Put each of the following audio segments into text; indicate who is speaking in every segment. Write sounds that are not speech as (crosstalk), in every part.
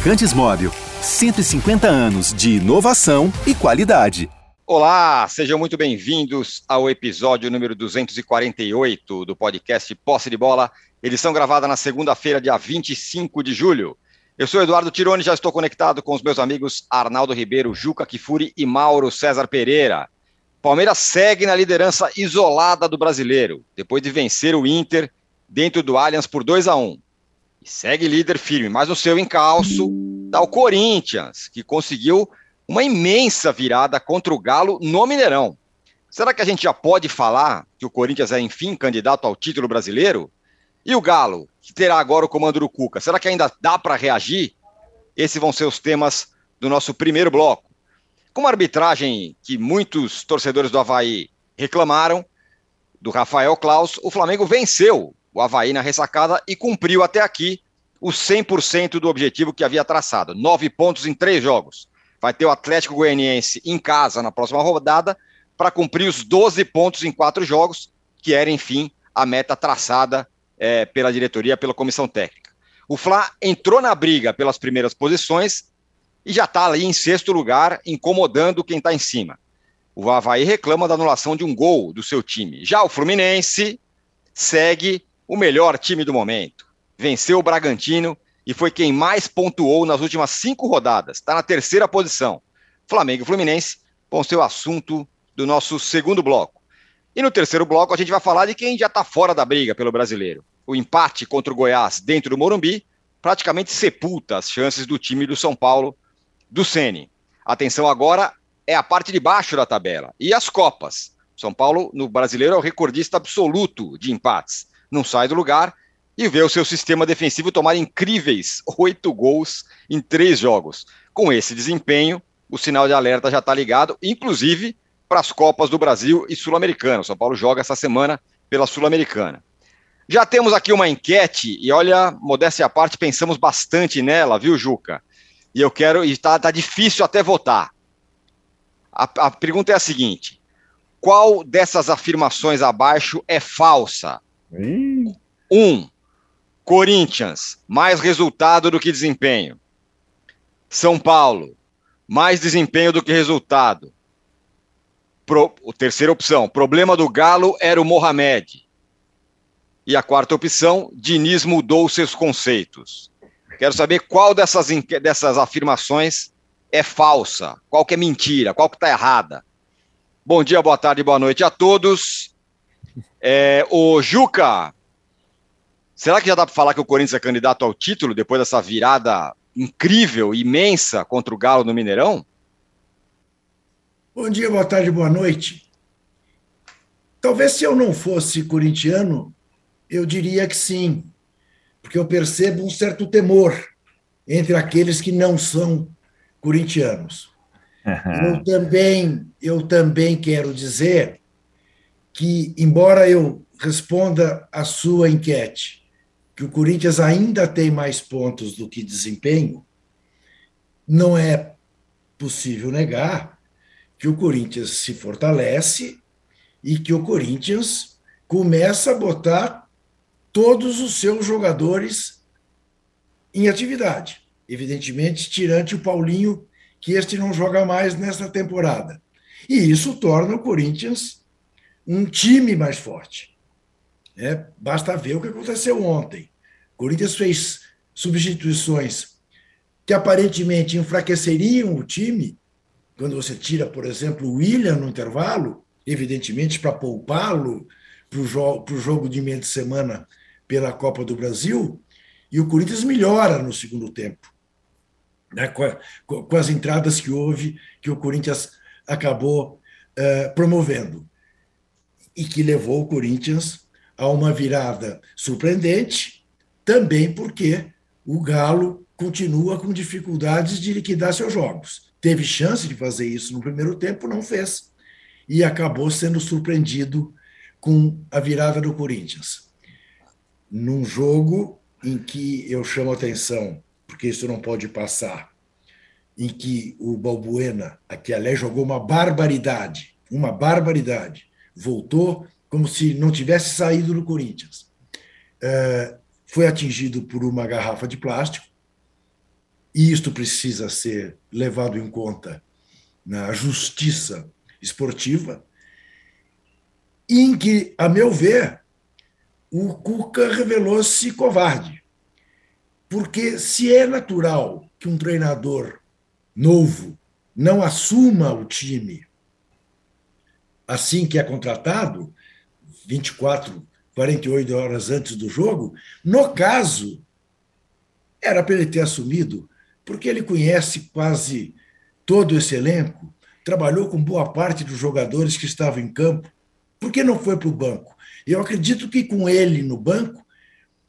Speaker 1: Fabricantes Móvel. 150 anos de inovação e qualidade.
Speaker 2: Olá, sejam muito bem-vindos ao episódio número 248 do podcast Posse de Bola, edição gravada na segunda-feira, dia 25 de julho. Eu sou Eduardo Tironi, já estou conectado com os meus amigos Arnaldo Ribeiro, Juca Kifuri e Mauro César Pereira. Palmeiras segue na liderança isolada do brasileiro, depois de vencer o Inter dentro do Allianz por 2 a 1 e segue líder firme, mas no seu encalço está o Corinthians, que conseguiu uma imensa virada contra o Galo no Mineirão. Será que a gente já pode falar que o Corinthians é, enfim, candidato ao título brasileiro? E o Galo, que terá agora o comando do Cuca, será que ainda dá para reagir? Esses vão ser os temas do nosso primeiro bloco. Com uma arbitragem que muitos torcedores do Havaí reclamaram, do Rafael Klaus, o Flamengo venceu o Havaí na ressacada e cumpriu até aqui os 100% do objetivo que havia traçado. Nove pontos em três jogos. Vai ter o Atlético Goianiense em casa na próxima rodada para cumprir os 12 pontos em quatro jogos, que era, enfim, a meta traçada é, pela diretoria, pela comissão técnica. O Fla entrou na briga pelas primeiras posições e já está ali em sexto lugar, incomodando quem está em cima. O Havaí reclama da anulação de um gol do seu time. Já o Fluminense segue o melhor time do momento. Venceu o Bragantino e foi quem mais pontuou nas últimas cinco rodadas. Está na terceira posição. Flamengo e Fluminense vão ser o assunto do nosso segundo bloco. E no terceiro bloco a gente vai falar de quem já está fora da briga pelo brasileiro. O empate contra o Goiás dentro do Morumbi praticamente sepulta as chances do time do São Paulo do Sene. Atenção agora é a parte de baixo da tabela e as Copas. São Paulo, no brasileiro, é o recordista absoluto de empates não sai do lugar e vê o seu sistema defensivo tomar incríveis oito gols em três jogos. Com esse desempenho, o sinal de alerta já está ligado, inclusive para as Copas do Brasil e Sul-Americana. O São Paulo joga essa semana pela Sul-Americana. Já temos aqui uma enquete, e olha, modéstia à parte, pensamos bastante nela, viu, Juca? E eu quero, e está tá difícil até votar. A, a pergunta é a seguinte: qual dessas afirmações abaixo é falsa? Um, Corinthians, mais resultado do que desempenho. São Paulo, mais desempenho do que resultado. Pro, terceira opção, problema do Galo era o Mohamed. E a quarta opção, Diniz mudou seus conceitos. Quero saber qual dessas, dessas afirmações é falsa, qual que é mentira, qual que está errada. Bom dia, boa tarde, boa noite a todos. É, o Juca, será que já dá para falar que o Corinthians é candidato ao título depois dessa virada incrível, imensa contra o Galo no Mineirão?
Speaker 3: Bom dia, boa tarde, boa noite. Talvez se eu não fosse corintiano, eu diria que sim, porque eu percebo um certo temor entre aqueles que não são corintianos. Uhum. (laughs) Eu também, eu também quero dizer que, embora eu responda a sua enquete, que o Corinthians ainda tem mais pontos do que desempenho, não é possível negar que o Corinthians se fortalece e que o Corinthians começa a botar todos os seus jogadores em atividade. Evidentemente, tirante o Paulinho, que este não joga mais nesta temporada. E isso torna o Corinthians um time mais forte. É, basta ver o que aconteceu ontem. O Corinthians fez substituições que aparentemente enfraqueceriam o time, quando você tira, por exemplo, o William no intervalo, evidentemente para poupá-lo para o jo jogo de meio de semana pela Copa do Brasil, e o Corinthians melhora no segundo tempo. Né, com, a, com, as entradas que houve, que o Corinthians acabou uh, promovendo e que levou o Corinthians a uma virada surpreendente, também porque o Galo continua com dificuldades de liquidar seus jogos. Teve chance de fazer isso no primeiro tempo, não fez, e acabou sendo surpreendido com a virada do Corinthians. Num jogo em que eu chamo atenção, porque isso não pode passar, em que o Balbuena, que aliás jogou uma barbaridade, uma barbaridade, voltou como se não tivesse saído do Corinthians. É, foi atingido por uma garrafa de plástico e isto precisa ser levado em conta na justiça esportiva, em que, a meu ver, o Cuca revelou-se covarde. Porque se é natural que um treinador novo não assuma o time assim que é contratado, 24, 48 horas antes do jogo, no caso, era para ele ter assumido, porque ele conhece quase todo esse elenco, trabalhou com boa parte dos jogadores que estavam em campo. Por que não foi para o banco? Eu acredito que com ele no banco,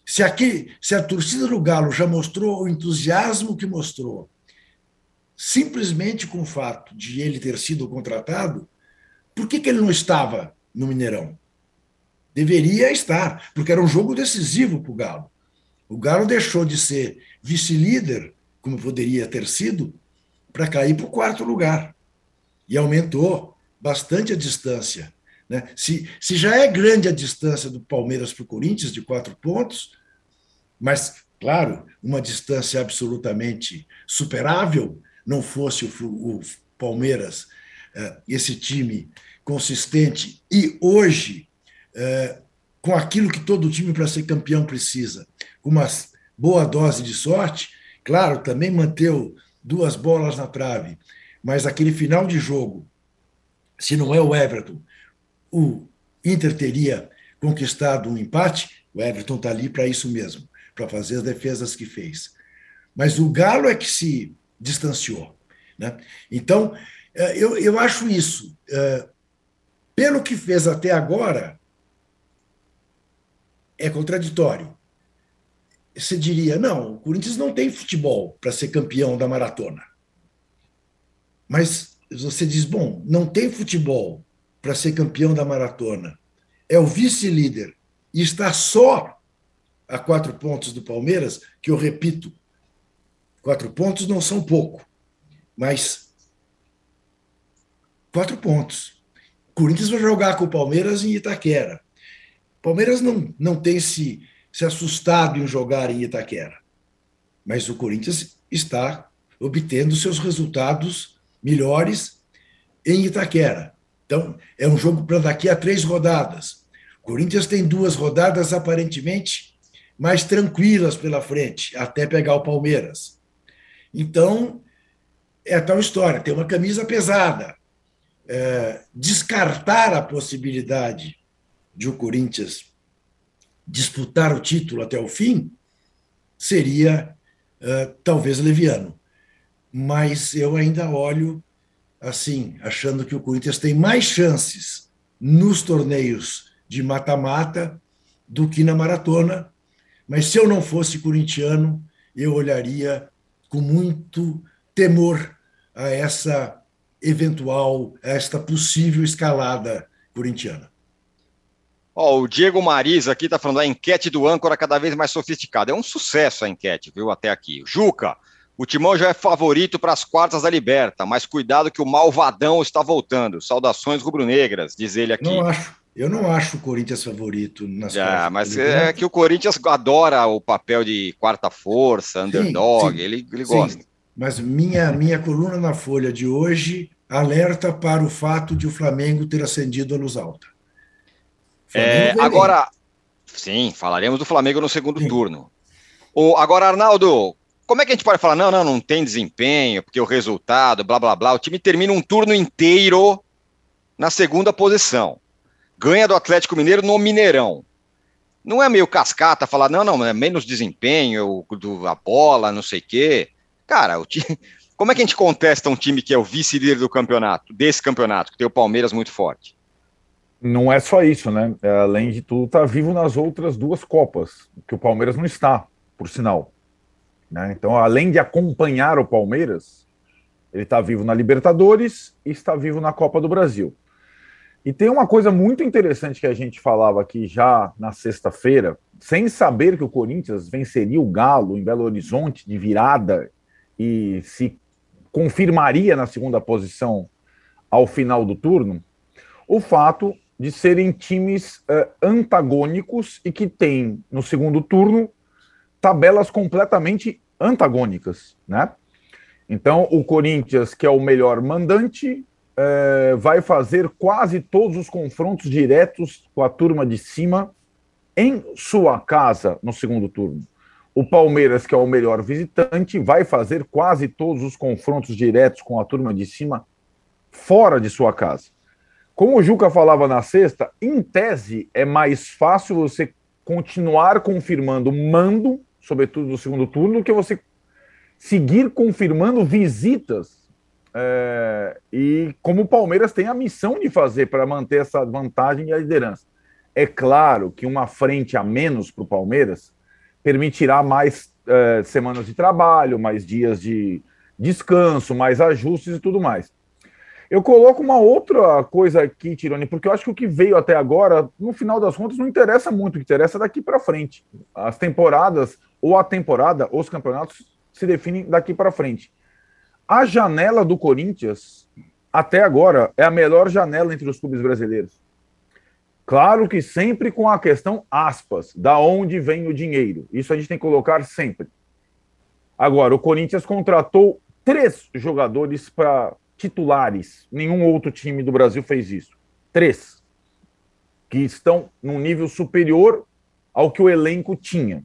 Speaker 3: se, aqui, se a torcida do Galo já mostrou o entusiasmo que mostrou, simplesmente com o fato de ele ter sido contratado, por que, que ele não estava no Mineirão? Deveria estar, porque era um jogo decisivo para o Galo. O Galo deixou de ser vice-líder, como poderia ter sido, para cair para o quarto lugar. E aumentou bastante a distância. Né? Se, se já é grande a distância do Palmeiras para o Corinthians, de quatro pontos, mas, claro, uma distância absolutamente superável, não fosse o, o Palmeiras, esse time consistente, e hoje, uh, com aquilo que todo time para ser campeão precisa, com uma boa dose de sorte, claro, também manteve duas bolas na trave, mas aquele final de jogo, se não é o Everton, o Inter teria conquistado um empate, o Everton está ali para isso mesmo, para fazer as defesas que fez. Mas o Galo é que se distanciou. Né? Então, eu, eu acho isso. Eh, pelo que fez até agora, é contraditório. Você diria, não, o Corinthians não tem futebol para ser campeão da maratona. Mas você diz, bom, não tem futebol para ser campeão da maratona. É o vice-líder e está só a quatro pontos do Palmeiras, que eu repito, quatro pontos não são pouco, mas quatro pontos. Corinthians vai jogar com o Palmeiras em Itaquera. Palmeiras não, não tem se, se assustado em jogar em Itaquera, mas o Corinthians está obtendo seus resultados melhores em Itaquera. Então, é um jogo para daqui a três rodadas. O Corinthians tem duas rodadas aparentemente mais tranquilas pela frente, até pegar o Palmeiras. Então, é tal história: tem uma camisa pesada. É, descartar a possibilidade de o Corinthians disputar o título até o fim seria é, talvez leviano. Mas eu ainda olho assim, achando que o Corinthians tem mais chances nos torneios de mata-mata do que na maratona. Mas se eu não fosse corintiano, eu olharia com muito temor a essa eventual, esta possível escalada corintiana.
Speaker 2: Oh, o Diego Mariz aqui está falando a enquete do âncora cada vez mais sofisticada. É um sucesso a enquete, viu, até aqui. Juca, o Timão já é favorito para as quartas da Liberta, mas cuidado que o malvadão está voltando. Saudações rubro-negras, diz ele aqui.
Speaker 3: Não acho, eu não acho o Corinthians favorito nas
Speaker 2: Já, mas é que o Corinthians adora o papel de quarta força, underdog, sim, sim, ele, ele gosta.
Speaker 3: Mas minha, minha coluna na Folha de hoje alerta para o fato de o Flamengo ter acendido a luz alta.
Speaker 2: É, agora, sim, falaremos do Flamengo no segundo sim. turno. O, agora, Arnaldo, como é que a gente pode falar, não, não, não tem desempenho, porque o resultado, blá, blá, blá. O time termina um turno inteiro na segunda posição. Ganha do Atlético Mineiro no Mineirão. Não é meio cascata falar, não, não, é menos desempenho, do, a bola, não sei o quê. Cara, o time, (laughs) como é que a gente contesta um time que é o vice-líder do campeonato, desse campeonato, que tem o Palmeiras muito forte?
Speaker 4: Não é só isso, né? É, além de tudo, tá vivo nas outras duas Copas, que o Palmeiras não está, por sinal. Né? Então, além de acompanhar o Palmeiras, ele está vivo na Libertadores e está vivo na Copa do Brasil. E tem uma coisa muito interessante que a gente falava aqui já na sexta-feira, sem saber que o Corinthians venceria o Galo em Belo Horizonte de virada e se confirmaria na segunda posição ao final do turno, o fato de serem times uh, antagônicos e que têm no segundo turno tabelas completamente antagônicas, né? Então, o Corinthians, que é o melhor mandante, é, vai fazer quase todos os confrontos diretos com a turma de cima em sua casa no segundo turno. O Palmeiras, que é o melhor visitante, vai fazer quase todos os confrontos diretos com a turma de cima fora de sua casa. Como o Juca falava na sexta, em tese é mais fácil você continuar confirmando mando, sobretudo no segundo turno, do que você seguir confirmando visitas. É, e como o Palmeiras tem a missão de fazer para manter essa vantagem e a liderança. É claro que uma frente a menos para o Palmeiras permitirá mais é, semanas de trabalho, mais dias de descanso, mais ajustes e tudo mais. Eu coloco uma outra coisa aqui, Tironi, porque eu acho que o que veio até agora, no final das contas, não interessa muito, o que interessa é daqui para frente. As temporadas, ou a temporada, os campeonatos se definem daqui para frente. A janela do Corinthians, até agora, é a melhor janela entre os clubes brasileiros. Claro que sempre com a questão aspas, da onde vem o dinheiro. Isso a gente tem que colocar sempre. Agora, o Corinthians contratou três jogadores para titulares. Nenhum outro time do Brasil fez isso. Três. Que estão num nível superior ao que o elenco tinha.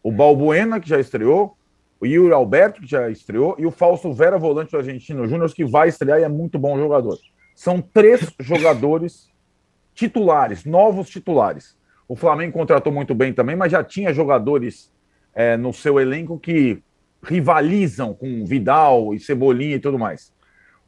Speaker 4: O Balbuena, que já estreou, o Yuri Alberto, que já estreou, e o Fausto Vera, volante do Argentino Júnior, que vai estrear e é muito bom jogador. São três jogadores titulares, novos titulares. O Flamengo contratou muito bem também, mas já tinha jogadores é, no seu elenco que rivalizam com Vidal e Cebolinha e tudo mais.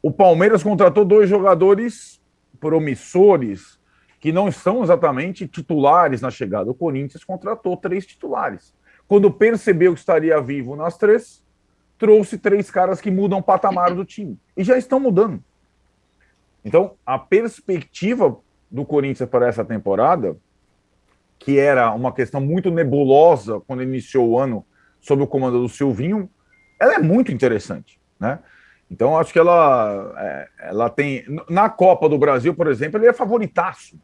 Speaker 4: O Palmeiras contratou dois jogadores promissores que não são exatamente titulares na chegada. O Corinthians contratou três titulares. Quando percebeu que estaria vivo nas três, trouxe três caras que mudam o patamar do time. E já estão mudando. Então, a perspectiva do Corinthians para essa temporada, que era uma questão muito nebulosa quando iniciou o ano sob o comando do Silvinho, ela é muito interessante, né? Então acho que ela, é, ela tem na Copa do Brasil, por exemplo, ele é favoritaço.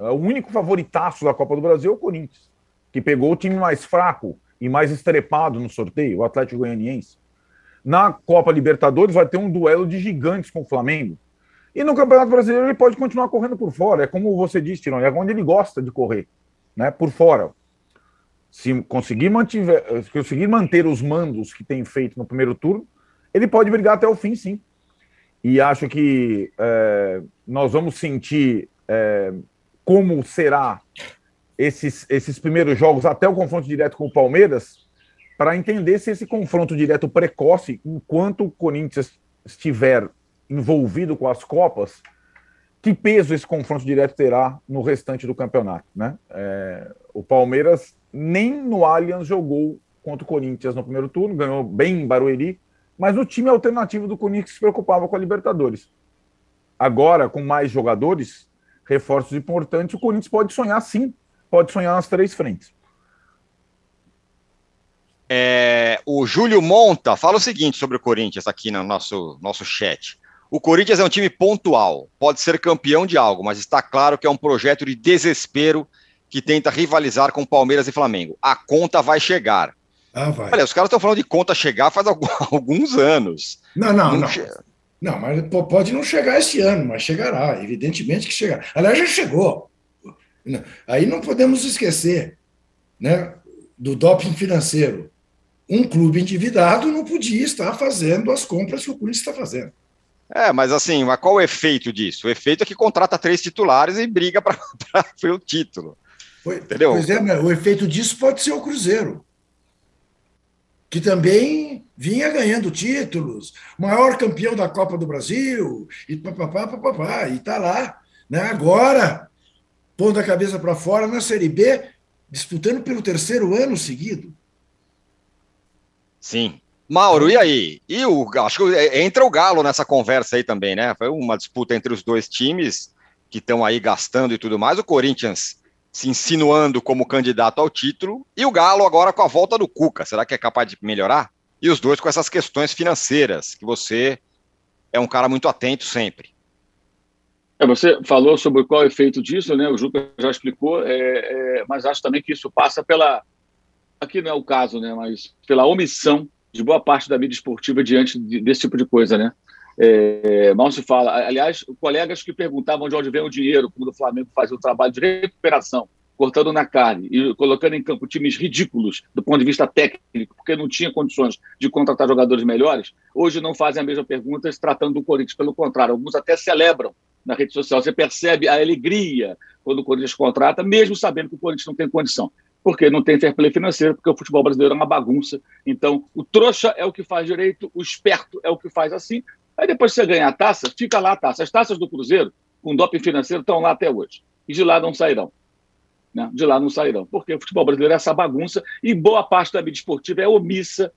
Speaker 4: É o único favoritaço da Copa do Brasil é o Corinthians, que pegou o time mais fraco e mais estrepado no sorteio, o Atlético Goianiense. Na Copa Libertadores vai ter um duelo de gigantes com o Flamengo. E no Campeonato Brasileiro ele pode continuar correndo por fora. É como você disse, Tironi, é onde ele gosta de correr, né? Por fora. Se conseguir, mantiver, conseguir manter os mandos que tem feito no primeiro turno, ele pode brigar até o fim, sim. E acho que é, nós vamos sentir é, como será esses, esses primeiros jogos até o confronto direto com o Palmeiras, para entender se esse confronto direto precoce, enquanto o Corinthians estiver envolvido com as Copas, que peso esse confronto direto terá no restante do campeonato, né? É, o Palmeiras nem no Allianz jogou contra o Corinthians no primeiro turno, ganhou bem em Barueri, mas o time alternativo do Corinthians se preocupava com a Libertadores. Agora, com mais jogadores, reforços importantes, o Corinthians pode sonhar sim, pode sonhar nas três frentes.
Speaker 2: É, o Júlio Monta fala o seguinte sobre o Corinthians aqui no nosso, nosso chat. O Corinthians é um time pontual, pode ser campeão de algo, mas está claro que é um projeto de desespero que tenta rivalizar com Palmeiras e Flamengo. A conta vai chegar. Ah, vai. Olha, os caras estão falando de conta chegar faz (laughs) alguns anos.
Speaker 3: Não, não, não. Não, che... não mas pode não chegar esse ano, mas chegará, evidentemente que chegará. Aliás, já chegou. Aí não podemos esquecer né, do doping financeiro. Um clube endividado não podia estar fazendo as compras que o Corinthians está fazendo.
Speaker 2: É, mas assim, mas qual o efeito disso? O efeito é que contrata três titulares e briga para (laughs) o título.
Speaker 3: Entendeu? Pois é, o efeito disso pode ser o Cruzeiro, que também vinha ganhando títulos, maior campeão da Copa do Brasil, e papapá, papapá, e está lá. Né? Agora, pondo a cabeça para fora na Série B, disputando pelo terceiro ano seguido.
Speaker 2: Sim, Mauro, e aí? E o, acho que é, entra o Galo nessa conversa aí também, né? Foi uma disputa entre os dois times que estão aí gastando e tudo mais. O Corinthians se insinuando como candidato ao título e o Galo agora com a volta do Cuca. Será que é capaz de melhorar? E os dois com essas questões financeiras, que você é um cara muito atento sempre.
Speaker 5: É, você falou sobre qual é o efeito disso, né? O Juca já explicou, é, é, mas acho também que isso passa pela aqui não é o caso, né, mas pela omissão de boa parte da mídia esportiva diante desse tipo de coisa, né? É, mal se fala. Aliás, colegas que perguntavam de onde vem o dinheiro quando o Flamengo fazia o trabalho de recuperação, cortando na carne e colocando em campo times ridículos do ponto de vista técnico, porque não tinha condições de contratar jogadores melhores, hoje não fazem a mesma pergunta se tratando do Corinthians. Pelo contrário, alguns até celebram na rede social. Você percebe a alegria quando o Corinthians contrata, mesmo sabendo que o Corinthians não tem condição porque não tem fair play financeiro, porque o futebol brasileiro é uma bagunça. Então, o trouxa é o que faz direito, o esperto é o que faz assim. Aí depois que você ganha a taça, fica lá a taça. As taças do Cruzeiro, com doping financeiro, estão lá até hoje. E de lá não sairão. Né? De lá não sairão. Porque o futebol brasileiro é essa bagunça e boa parte da mídia esportiva é omissa,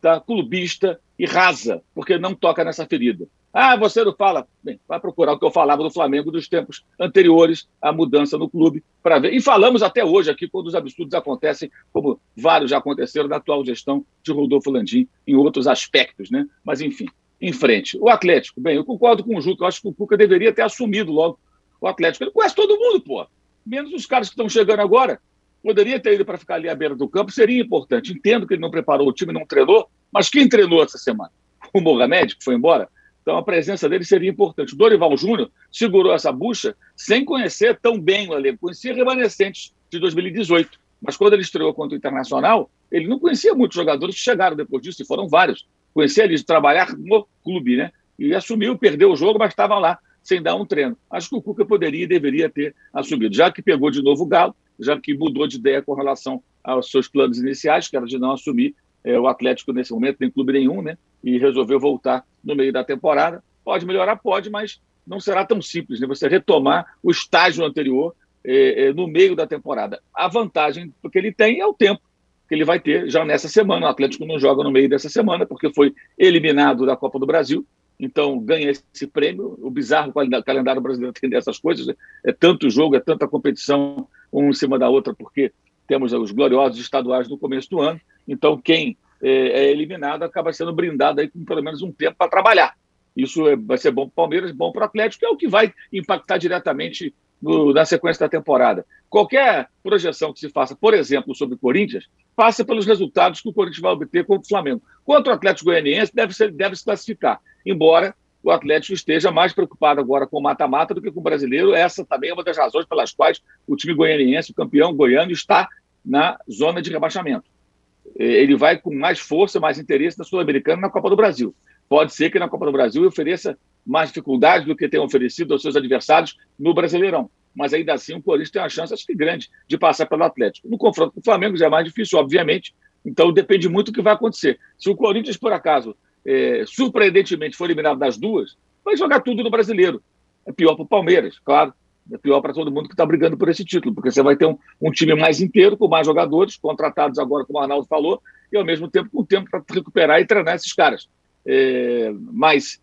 Speaker 5: tá? clubista e rasa, porque não toca nessa ferida. Ah, você não fala. Bem, vai procurar o que eu falava do Flamengo dos tempos anteriores à mudança no clube para ver. E falamos até hoje aqui quando os absurdos acontecem, como vários já aconteceram na atual gestão de Rodolfo Landim em outros aspectos, né? Mas enfim, em frente. O Atlético, bem, eu concordo com o Juca, eu acho que o Cuca deveria ter assumido logo o Atlético. Ele conhece todo mundo, pô. Menos os caras que estão chegando agora. Poderia ter ido para ficar ali à beira do campo, seria importante. Entendo que ele não preparou o time, não treinou, mas quem treinou essa semana? O Mohamed, que foi embora? Então a presença dele seria importante. O Dorival Júnior segurou essa bucha sem conhecer tão bem o elenco, conhecia remanescentes de 2018. Mas quando ele estreou contra o Internacional, ele não conhecia muitos jogadores que chegaram depois disso, e foram vários. Conhecia eles de trabalhar no clube, né? E assumiu, perdeu o jogo, mas estava lá sem dar um treino. Acho que o Cuca poderia e deveria ter assumido, já que pegou de novo o Galo, já que mudou de ideia com relação aos seus planos iniciais, que era de não assumir é, o Atlético nesse momento, nem clube nenhum, né? E resolveu voltar no meio da temporada. Pode melhorar? Pode, mas não será tão simples, né? Você retomar o estágio anterior é, é, no meio da temporada. A vantagem que ele tem é o tempo que ele vai ter já nessa semana. O Atlético não joga no meio dessa semana, porque foi eliminado da Copa do Brasil. Então, ganha esse prêmio. O bizarro calendário brasileiro (laughs) tem dessas coisas. Né? É tanto jogo, é tanta competição, um em cima da outra, porque temos os gloriosos estaduais no começo do ano. Então, quem é, é eliminado acaba sendo brindado aí com pelo menos um tempo para trabalhar. Isso é, vai ser bom para o Palmeiras, bom para o Atlético, é o que vai impactar diretamente no, na sequência da temporada. Qualquer projeção que se faça, por exemplo, sobre o Corinthians, passa pelos resultados que o Corinthians vai obter contra o Flamengo. Quanto ao Atlético Goianiense, deve, ser, deve se classificar, embora o Atlético esteja mais preocupado agora com o mata-mata do que com o brasileiro. Essa também é uma das razões pelas quais o time goianiense, o campeão goiano, está na zona de rebaixamento. Ele vai com mais força, mais interesse na Sul-Americana na Copa do Brasil. Pode ser que na Copa do Brasil ofereça mais dificuldade do que tem oferecido aos seus adversários no Brasileirão. Mas ainda assim o Corinthians tem uma chance, acho que grande, de passar pelo Atlético. No confronto com o Flamengo já é mais difícil, obviamente. Então depende muito do que vai acontecer. Se o Corinthians, por acaso, é, surpreendentemente for eliminado das duas, vai jogar tudo no brasileiro. É pior para o Palmeiras, claro. É pior para todo mundo que está brigando por esse título, porque você vai ter um, um, time mais inteiro, com mais jogadores, contratados agora, como o Arnaldo falou, e ao mesmo tempo com tempo para recuperar e treinar esses caras. É, mas,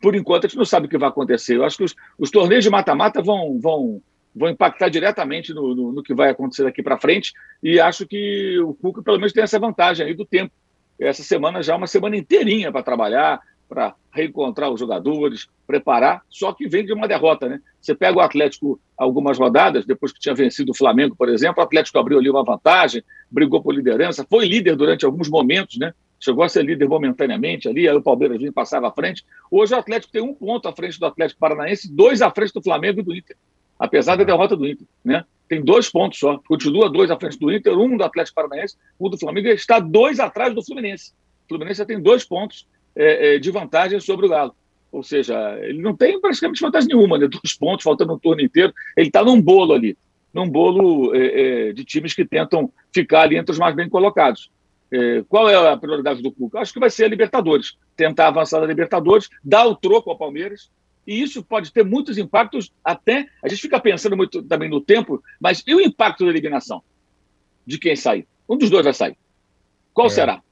Speaker 5: por enquanto, a gente não sabe o que vai acontecer. Eu acho que os, os torneios de mata-mata vão, vão, vão impactar diretamente no, no, no que vai acontecer daqui para frente, e acho que o Cuca, pelo menos, tem essa vantagem aí do tempo essa semana já é uma semana inteirinha para trabalhar, para reencontrar os jogadores, preparar, só que vem de uma derrota, né? Você pega o Atlético algumas rodadas, depois que tinha vencido o Flamengo, por exemplo, o Atlético abriu ali uma vantagem, brigou por liderança, foi líder durante alguns momentos, né? Chegou a ser líder momentaneamente ali, aí o Palmeiras vinha passava à frente. Hoje o Atlético tem um ponto à frente do Atlético Paranaense, dois à frente do Flamengo e do Inter, apesar da derrota do Inter, né? tem dois pontos só. Continua dois à frente do Inter, um do Atlético Paranaense, um do Flamengo, está dois atrás do Fluminense. O Fluminense já tem dois pontos é, é, de vantagem sobre o Galo. Ou seja, ele não tem praticamente vantagem nenhuma, né? Dois pontos, faltando um turno inteiro. Ele está num bolo ali, num bolo é, é, de times que tentam ficar ali entre os mais bem colocados. É, qual é a prioridade do Cuca? Acho que vai ser a Libertadores. Tentar avançar na Libertadores, dar o troco ao Palmeiras, e isso pode ter muitos impactos, até. A gente fica pensando muito também no tempo, mas e o impacto da eliminação? De quem sair? Um dos dois vai sair. Qual é. será?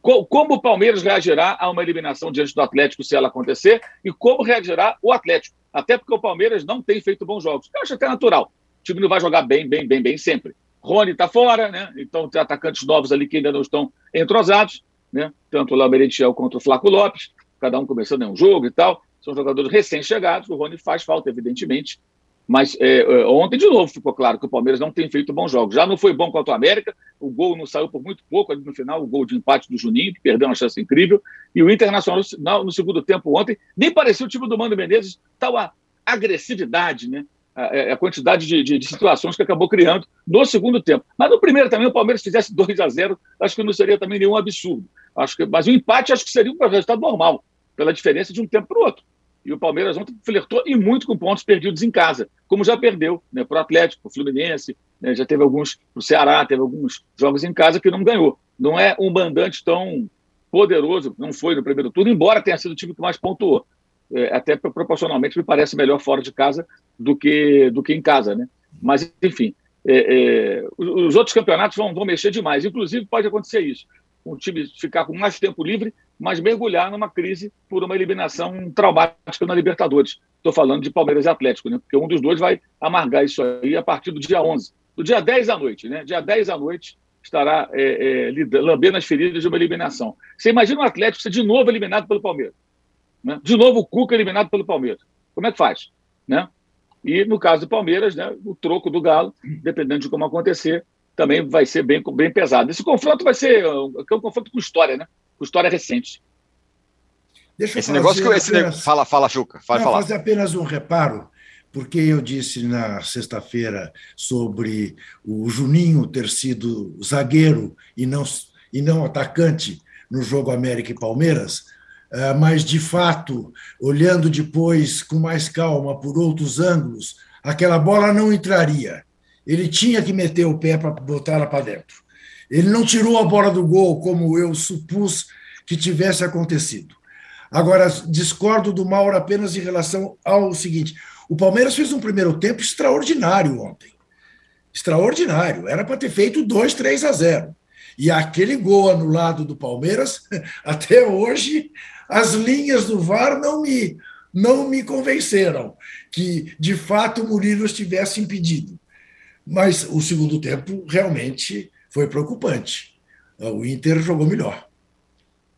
Speaker 5: Como o Palmeiras reagirá a uma eliminação diante do Atlético se ela acontecer e como reagirá o Atlético? Até porque o Palmeiras não tem feito bons jogos. Eu acho até natural. O time não vai jogar bem, bem, bem, bem sempre. Rony está fora, né? Então tem atacantes novos ali que ainda não estão entrosados, né? Tanto o Merentiel quanto o Flaco Lopes, cada um começando em um jogo e tal são jogadores recém-chegados. O Rony faz falta, evidentemente. Mas é, é, ontem, de novo, ficou claro que o Palmeiras não tem feito bons jogos. Já não foi bom contra o América, o gol não saiu por muito pouco ali no final, o gol de empate do Juninho, que perdeu uma chance incrível. E o Internacional, no, no segundo tempo ontem, nem parecia o time do Mano Menezes, tal a agressividade, né? A, a quantidade de, de, de, situações que acabou criando no segundo tempo. Mas no primeiro também, o Palmeiras fizesse (laughs) 2 a 0 acho que não seria também nenhum absurdo. Acho que, mas o empate acho que seria um resultado normal, pela diferença de um tempo para o outro. E o Palmeiras ontem flertou e muito com pontos perdidos em casa, como já perdeu né, para o Atlético, para o Fluminense, né, já teve alguns para o Ceará, teve alguns jogos em casa que não ganhou. Não é um mandante tão poderoso, não foi no primeiro turno, embora tenha sido o time que mais pontuou. É, até proporcionalmente me parece melhor fora de casa do que, do que em casa. Né? Mas, enfim, é, é, os outros campeonatos vão, vão mexer demais. Inclusive, pode acontecer isso um time ficar com mais tempo livre, mas mergulhar numa crise por uma eliminação traumática na Libertadores. Estou falando de Palmeiras e Atlético, né? porque um dos dois vai amargar isso aí a partir do dia 11. Do dia 10 à noite, né? Dia 10 à noite estará é, é, lambendo as feridas de uma eliminação. Você imagina o Atlético ser de novo eliminado pelo Palmeiras. Né? De novo o Cuca eliminado pelo Palmeiras. Como é que faz? Né? E no caso do Palmeiras, né, o troco do Galo, dependendo de como acontecer, também vai ser bem, bem pesado. Esse confronto vai ser uh, é um confronto com história, né? Com história recente.
Speaker 2: Deixa esse negócio que esse apenas... fala, fala, Chuca, fala,
Speaker 3: Não, fazer apenas um reparo, porque eu disse na sexta-feira sobre o Juninho ter sido zagueiro e não, e não atacante no jogo América e Palmeiras, uh, mas de fato, olhando depois com mais calma por outros ângulos, aquela bola não entraria ele tinha que meter o pé para botar ela para dentro. Ele não tirou a bola do gol como eu supus que tivesse acontecido. Agora, discordo do Mauro apenas em relação ao seguinte: o Palmeiras fez um primeiro tempo extraordinário ontem. Extraordinário. Era para ter feito 2, 3 a 0. E aquele gol anulado do Palmeiras, (laughs) até hoje, as linhas do VAR não me, não me convenceram que, de fato, o Murilo estivesse impedido. Mas o segundo tempo realmente foi preocupante. O Inter jogou melhor.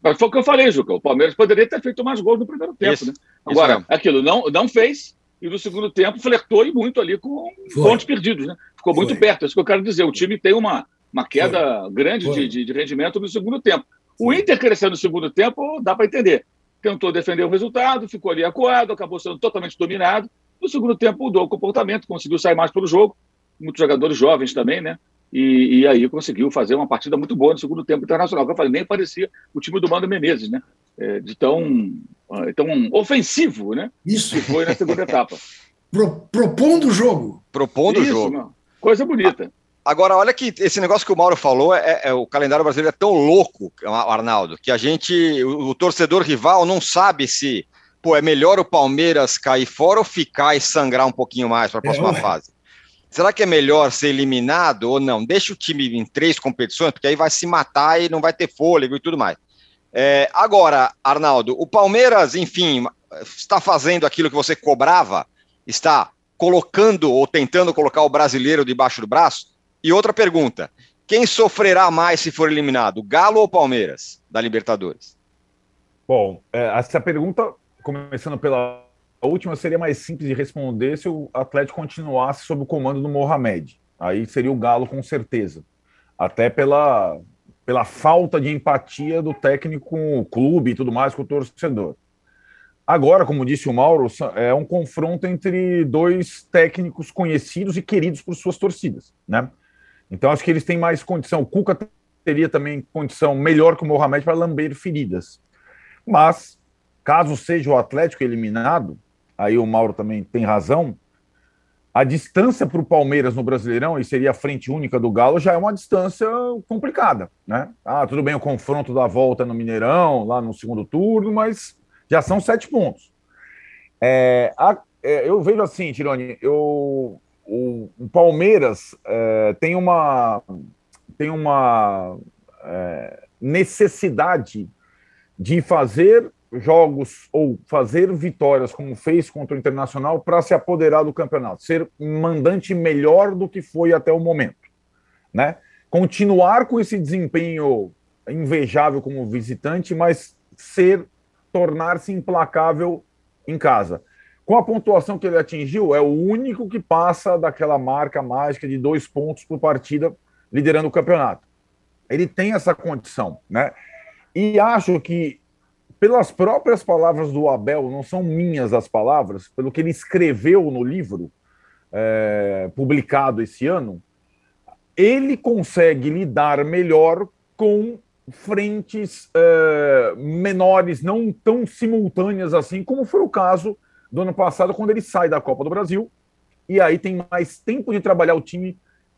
Speaker 5: Mas foi o que eu falei, Juca. O Palmeiras poderia ter feito mais gols no primeiro tempo. Isso, né? Agora, isso aquilo não, não fez, e no segundo tempo flertou e muito ali com foi. pontos perdidos. Né? Ficou muito foi. perto. É isso que eu quero dizer. O time tem uma, uma queda foi. grande de, de, de, rendimento no segundo tempo. O Inter crescendo no segundo tempo, dá para entender. Tentou defender o resultado, ficou ali acuado, acabou sendo totalmente dominado. No segundo tempo mudou o comportamento, conseguiu sair mais pelo jogo muitos jogadores jovens também, né? E, e, aí conseguiu fazer uma partida muito boa no segundo tempo internacional. Que eu falei, nem parecia o time do Mano Menezes, né? É, de tão, ah, tão ofensivo, né?
Speaker 3: Isso.
Speaker 5: Que foi na segunda etapa. (laughs)
Speaker 3: Pro, propondo o jogo.
Speaker 2: Propondo o jogo. Mano.
Speaker 5: Coisa bonita.
Speaker 2: Agora, olha que esse negócio que o Mauro falou, é, é, o calendário brasileiro é tão louco, Arnaldo, que a gente, o, o torcedor rival não sabe se, pô, é melhor o Palmeiras cair fora ou ficar e sangrar um pouquinho mais para a próxima é, fase. Será que é melhor ser eliminado ou não? Deixa o time em três competições, porque aí vai se matar e não vai ter fôlego e tudo mais. É, agora, Arnaldo, o Palmeiras, enfim, está fazendo aquilo que você cobrava? Está colocando ou tentando colocar o brasileiro debaixo do braço? E outra pergunta: quem sofrerá mais se for eliminado, Galo ou Palmeiras da Libertadores?
Speaker 4: Bom, é, essa pergunta, começando pela a última seria mais simples de responder se o Atlético continuasse sob o comando do Mohamed. Aí seria o Galo com certeza. Até pela, pela falta de empatia do técnico com o clube e tudo mais com o torcedor. Agora, como disse o Mauro, é um confronto entre dois técnicos conhecidos e queridos por suas torcidas, né? Então acho que eles têm mais condição. O Cuca teria também condição melhor que o Mohamed para lamber feridas. Mas caso seja o Atlético eliminado, aí o Mauro também tem razão, a distância para o Palmeiras no Brasileirão, e seria a frente única do Galo, já é uma distância complicada, né? Ah, tudo bem o confronto da volta no Mineirão, lá no segundo turno, mas já são sete pontos. É, a, é, eu vejo assim, Tironi, eu, o, o Palmeiras é, tem uma, tem uma é, necessidade de fazer jogos ou fazer vitórias como fez contra o Internacional para se apoderar do campeonato, ser mandante melhor do que foi até o momento, né? Continuar com esse desempenho invejável como visitante, mas ser tornar-se implacável em casa. Com a pontuação que ele atingiu, é o único que passa daquela marca mágica de dois pontos por partida, liderando o campeonato. Ele tem essa condição, né? E acho que, pelas próprias palavras do Abel, não são minhas as palavras, pelo que ele escreveu no livro é, publicado esse ano, ele consegue lidar melhor com frentes é, menores, não tão simultâneas assim, como foi o caso do ano passado, quando ele sai da Copa do Brasil, e aí tem mais tempo de trabalhar o time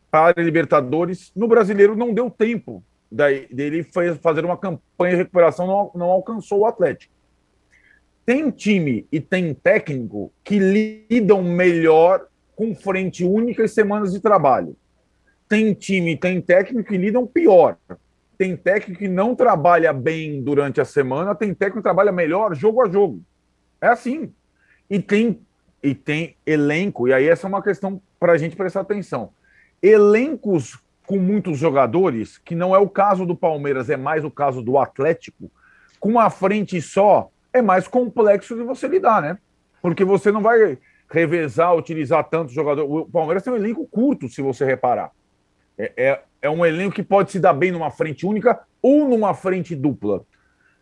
Speaker 4: para Libertadores. No brasileiro não deu tempo daí, dele fazer uma campanha de recuperação, não, não alcançou o Atlético. Tem time e tem técnico que lidam melhor com frente única e semanas de trabalho. Tem time e tem técnico que lidam pior. Tem técnico que não trabalha bem durante a semana, tem técnico que trabalha melhor jogo a jogo. É assim. E tem, e tem elenco, e aí essa é uma questão para a gente prestar atenção. Elencos com muitos jogadores, que não é o caso do Palmeiras, é mais o caso do Atlético, com uma frente só, é mais complexo de você lidar, né? Porque você não vai revezar, utilizar tantos jogadores. O Palmeiras tem um elenco curto, se você reparar. É, é, é, um elenco que pode se dar bem numa frente única ou numa frente dupla.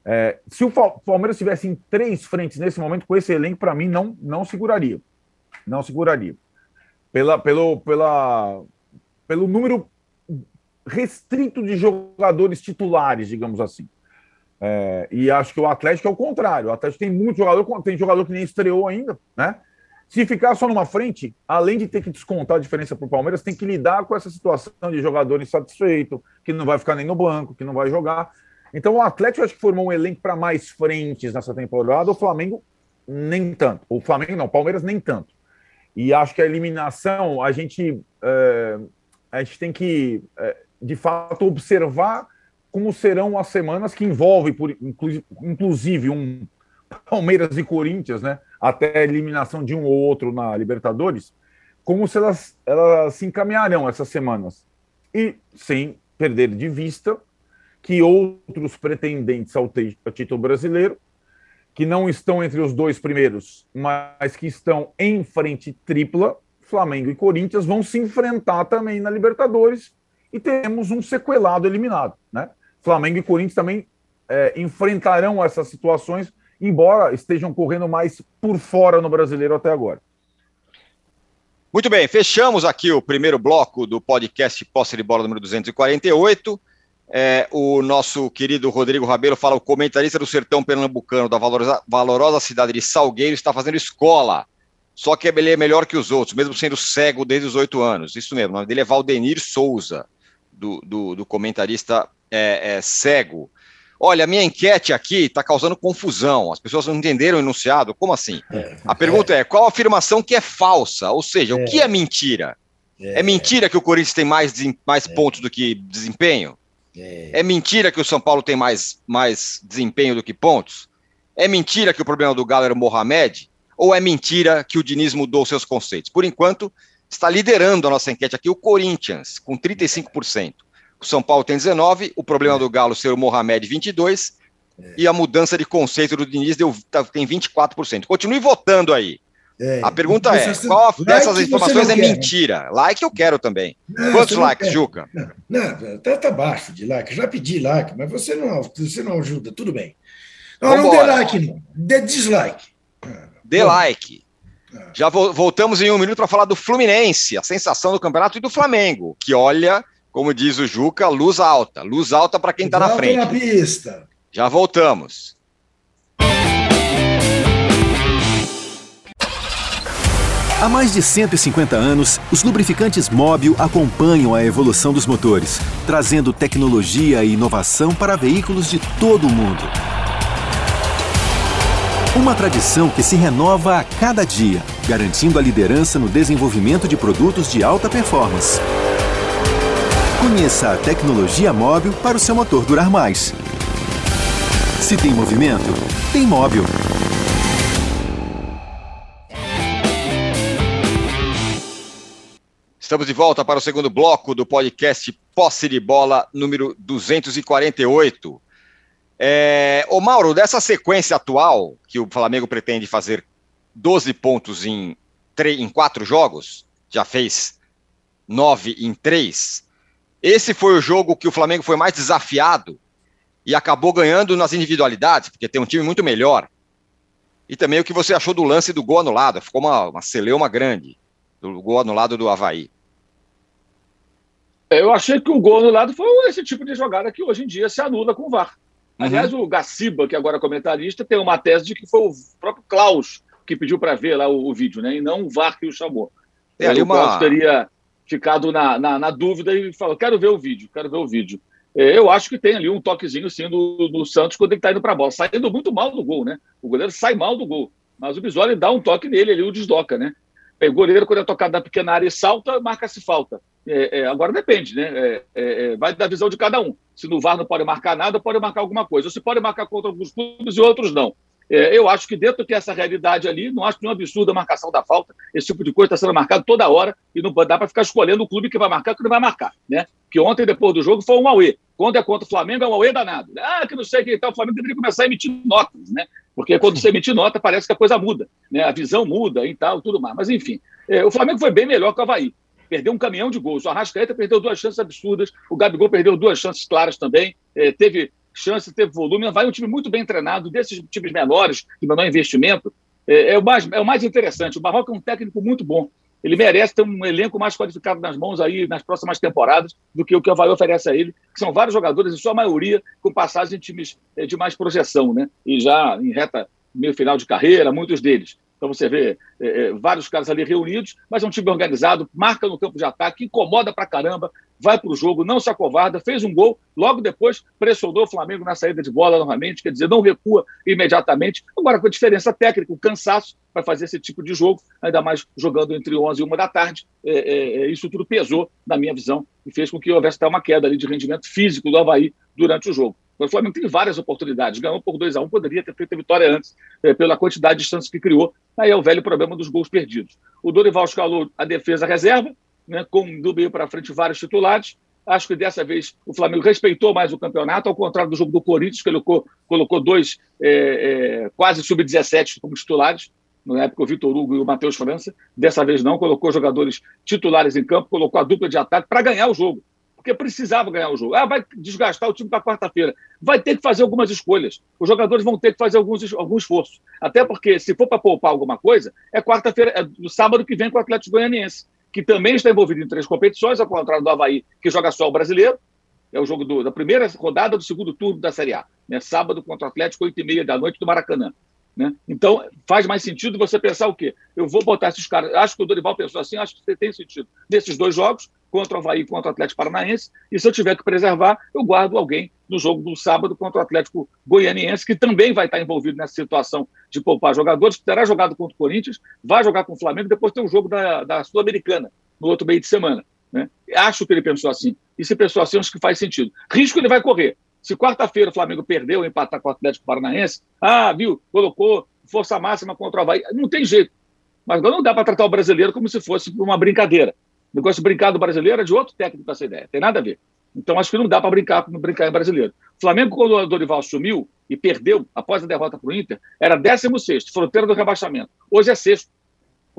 Speaker 4: É, se o Palmeiras tivesse em três frentes nesse momento, com esse elenco, para mim, não, não seguraria. Não seguraria. Pela, pelo, pela, pelo número restrito de jogadores titulares, digamos assim. É, e acho que o Atlético é o contrário. O Atlético tem muito jogador, tem jogador que nem estreou ainda, né? Se ficar só numa frente, além de ter que descontar a diferença para o Palmeiras, tem que lidar com essa situação de jogador insatisfeito, que não vai ficar nem no banco, que não vai jogar. Então o Atlético acho que formou um elenco para mais frentes nessa temporada, o Flamengo nem tanto. O Flamengo não, o Palmeiras nem tanto. E acho que a eliminação, a gente, é, a gente tem que, é, de fato, observar como serão as semanas que envolvem, por, inclusive, um Palmeiras e Corinthians, né? Até a eliminação de um ou outro na Libertadores, como se elas, elas se encaminharão essas semanas. E sem perder de vista que outros pretendentes ao, título brasileiro, que não estão entre os dois primeiros, mas que estão em frente tripla, Flamengo e Corinthians, vão se enfrentar também na Libertadores e temos um sequelado eliminado. Né? Flamengo e Corinthians também é, enfrentarão essas situações, embora estejam correndo mais por fora no brasileiro até agora.
Speaker 2: Muito bem, fechamos aqui o primeiro bloco do podcast Posse de Bola número 248. É, o nosso querido Rodrigo Rabelo fala: o comentarista do sertão pernambucano da valorosa, valorosa cidade de Salgueiro está fazendo escola. Só que ele é melhor que os outros, mesmo sendo cego desde os oito anos. Isso mesmo, o nome dele é Valdenir Souza, do, do, do comentarista é, é, cego. Olha, a minha enquete aqui está causando confusão. As pessoas não entenderam o enunciado. Como assim? É, a pergunta é. é: qual a afirmação que é falsa? Ou seja, o que é mentira? É, mentira que o Corinthians tem mais, mais pontos do que desempenho? É. é mentira que o São Paulo tem mais, mais desempenho do que pontos? É mentira que o problema do Galo era o Mohamed? Ou é mentira que o Diniz mudou seus conceitos? Por enquanto, está liderando a nossa enquete aqui o Corinthians, com 35%. O São Paulo tem 19%, o problema do Galo ser o Mohamed, 22%, é. e a mudança de conceito do Diniz deu, tá, tem 24%. Continue votando aí. É, a pergunta é: qual like dessas informações é quer, mentira? Né? Like eu quero também. Não, Quantos likes, Juca?
Speaker 3: Não, não, tá, tá baixo de like. Já pedi like, mas você não, você não ajuda. Tudo bem. Não, não dê like, não. Dê dislike.
Speaker 2: Dê Bom, like. Ah. Já voltamos em um minuto para falar do Fluminense, a sensação do campeonato, e do Flamengo, que olha, como diz o Juca, luz alta. Luz alta para quem está na frente. na
Speaker 3: pista.
Speaker 2: Já voltamos.
Speaker 1: Há mais de 150 anos, os lubrificantes Móbil acompanham a evolução dos motores, trazendo tecnologia e inovação para veículos de todo o mundo. Uma tradição que se renova a cada dia, garantindo a liderança no desenvolvimento de produtos de alta performance. Conheça a tecnologia móvel para o seu motor durar mais. Se tem movimento, tem móvel.
Speaker 2: Estamos de volta para o segundo bloco do podcast Posse de Bola número 248. É, ô Mauro, dessa sequência atual que o Flamengo pretende fazer 12 pontos em, em quatro jogos, já fez nove em três. Esse foi o jogo que o Flamengo foi mais desafiado e acabou ganhando nas individualidades, porque tem um time muito melhor. E também o que você achou do lance do gol anulado. Ficou uma, uma celeuma grande do gol anulado do Havaí.
Speaker 5: Eu achei que o gol anulado foi esse tipo de jogada que hoje em dia se anula com o VAR. Uhum. Aliás, o Gaciba, que agora é comentarista, tem uma tese de que foi o próprio Klaus que pediu para ver lá o, o, vídeo, né? E não o VAR que o chamou. Tem ali o uma... Klaus teria ficado na, na, na, dúvida e falou: quero ver o vídeo, quero ver o vídeo. É, eu acho que tem ali um toquezinho sim do, do Santos quando ele está indo para a bola, saindo muito mal do gol, né? O goleiro sai mal do gol, mas o Bisoli dá um toque nele, ele o desloca, né? O goleiro, quando é tocado na pequena área e salta, marca-se falta. É, é, agora depende, né? É, é, é, vai da visão de cada um. Se no VAR não pode marcar nada, pode marcar alguma coisa. Ou se pode marcar contra alguns clubes e outros não. É, eu acho que dentro dessa realidade ali, não acho nenhum absurdo a marcação da falta. Esse tipo de coisa está sendo marcado toda hora e não dá para ficar escolhendo o clube que vai marcar e que não vai marcar. Né? Que ontem, depois do jogo, foi um Aue. Quando é contra o Flamengo, é um Aue danado. Ah, que não sei que tal, o Flamengo deveria começar a emitir notas, né? Porque quando você emite nota, parece que a coisa muda, né? A visão muda e tal, tudo mais. Mas, enfim, o Flamengo foi bem melhor que o Havaí. Perdeu um caminhão de gols. O Arrascaeta perdeu duas chances absurdas. O Gabigol perdeu duas chances claras também. É, teve chance, teve volume. Vai um time muito bem treinado, desses times menores, de menor investimento. É, é, o, mais, é o mais interessante. O Barroca é um técnico muito bom. Ele merece ter um elenco mais qualificado nas mãos aí nas próximas temporadas do que o que o Havaí oferece a ele, que são vários jogadores, em sua maioria, com passagem em times é, de mais projeção, né? E já em reta meio final de carreira, muitos deles. Então você vê é, é, vários caras ali reunidos, mas é um time organizado, marca no campo de ataque, incomoda pra caramba, vai para o jogo, não se acovarda, fez um gol, logo depois pressionou o Flamengo na saída de bola novamente, quer dizer, não recua imediatamente. Agora, com a diferença técnica, o cansaço vai fazer esse tipo de jogo, ainda mais jogando entre 11 e 1 da tarde. É, é, é, isso tudo pesou, na minha visão, e fez com que houvesse até uma queda ali de rendimento físico do Havaí durante o jogo. O Flamengo tem várias oportunidades. Ganhou por 2 a 1 poderia ter feito a vitória antes, é, pela quantidade de chances que criou. Aí é o velho problema dos gols perdidos. O Dorival escalou a defesa reserva, né, com do meio para frente vários titulares. Acho que dessa vez o Flamengo respeitou mais o campeonato, ao contrário do jogo do Corinthians, que colocou, colocou dois é, é, quase sub-17 como titulares. Na época, o Vitor Hugo e o Matheus França. Dessa vez, não, colocou jogadores titulares em campo, colocou a dupla de ataque para ganhar o jogo porque precisava ganhar o jogo. Ah, vai desgastar o time para quarta-feira. Vai ter que fazer algumas escolhas. Os jogadores vão ter que fazer alguns, algum esforço. Até porque, se for para poupar alguma coisa, é quarta-feira, é no sábado que vem com o Atlético Goianiense, que também está envolvido em três competições, ao contrário do Havaí, que joga só o brasileiro. É o jogo do, da primeira rodada do segundo turno da Série A. Né? Sábado contra o Atlético, 8 e meia da noite do Maracanã. Né? Então, faz mais sentido você pensar o quê? Eu vou botar esses caras. Acho que o Dorival pensou assim, acho que tem sentido. Desses dois jogos, contra o Havaí contra o Atlético Paranaense, e se eu tiver que preservar, eu guardo alguém no jogo do sábado contra o Atlético Goianiense, que também vai estar envolvido nessa situação de poupar jogadores, terá jogado contra o Corinthians, vai jogar com o Flamengo, depois tem um jogo da, da Sul-Americana, no outro meio de semana. Né? Acho que ele pensou assim. E se pensou assim, acho que faz sentido. Risco ele vai correr. Se quarta-feira o Flamengo perdeu, empatar com o Atlético Paranaense, ah, viu, colocou força máxima contra o Havaí. Não tem jeito. Mas agora não dá para tratar o brasileiro como se fosse uma brincadeira. Negócio de brincar do brasileiro é de outro técnico essa ideia, tem nada a ver. Então acho que não dá para brincar, brincar em brasileiro. O Flamengo, quando o Dorival sumiu e perdeu após a derrota para o Inter, era 16, fronteira do rebaixamento. Hoje é sexto.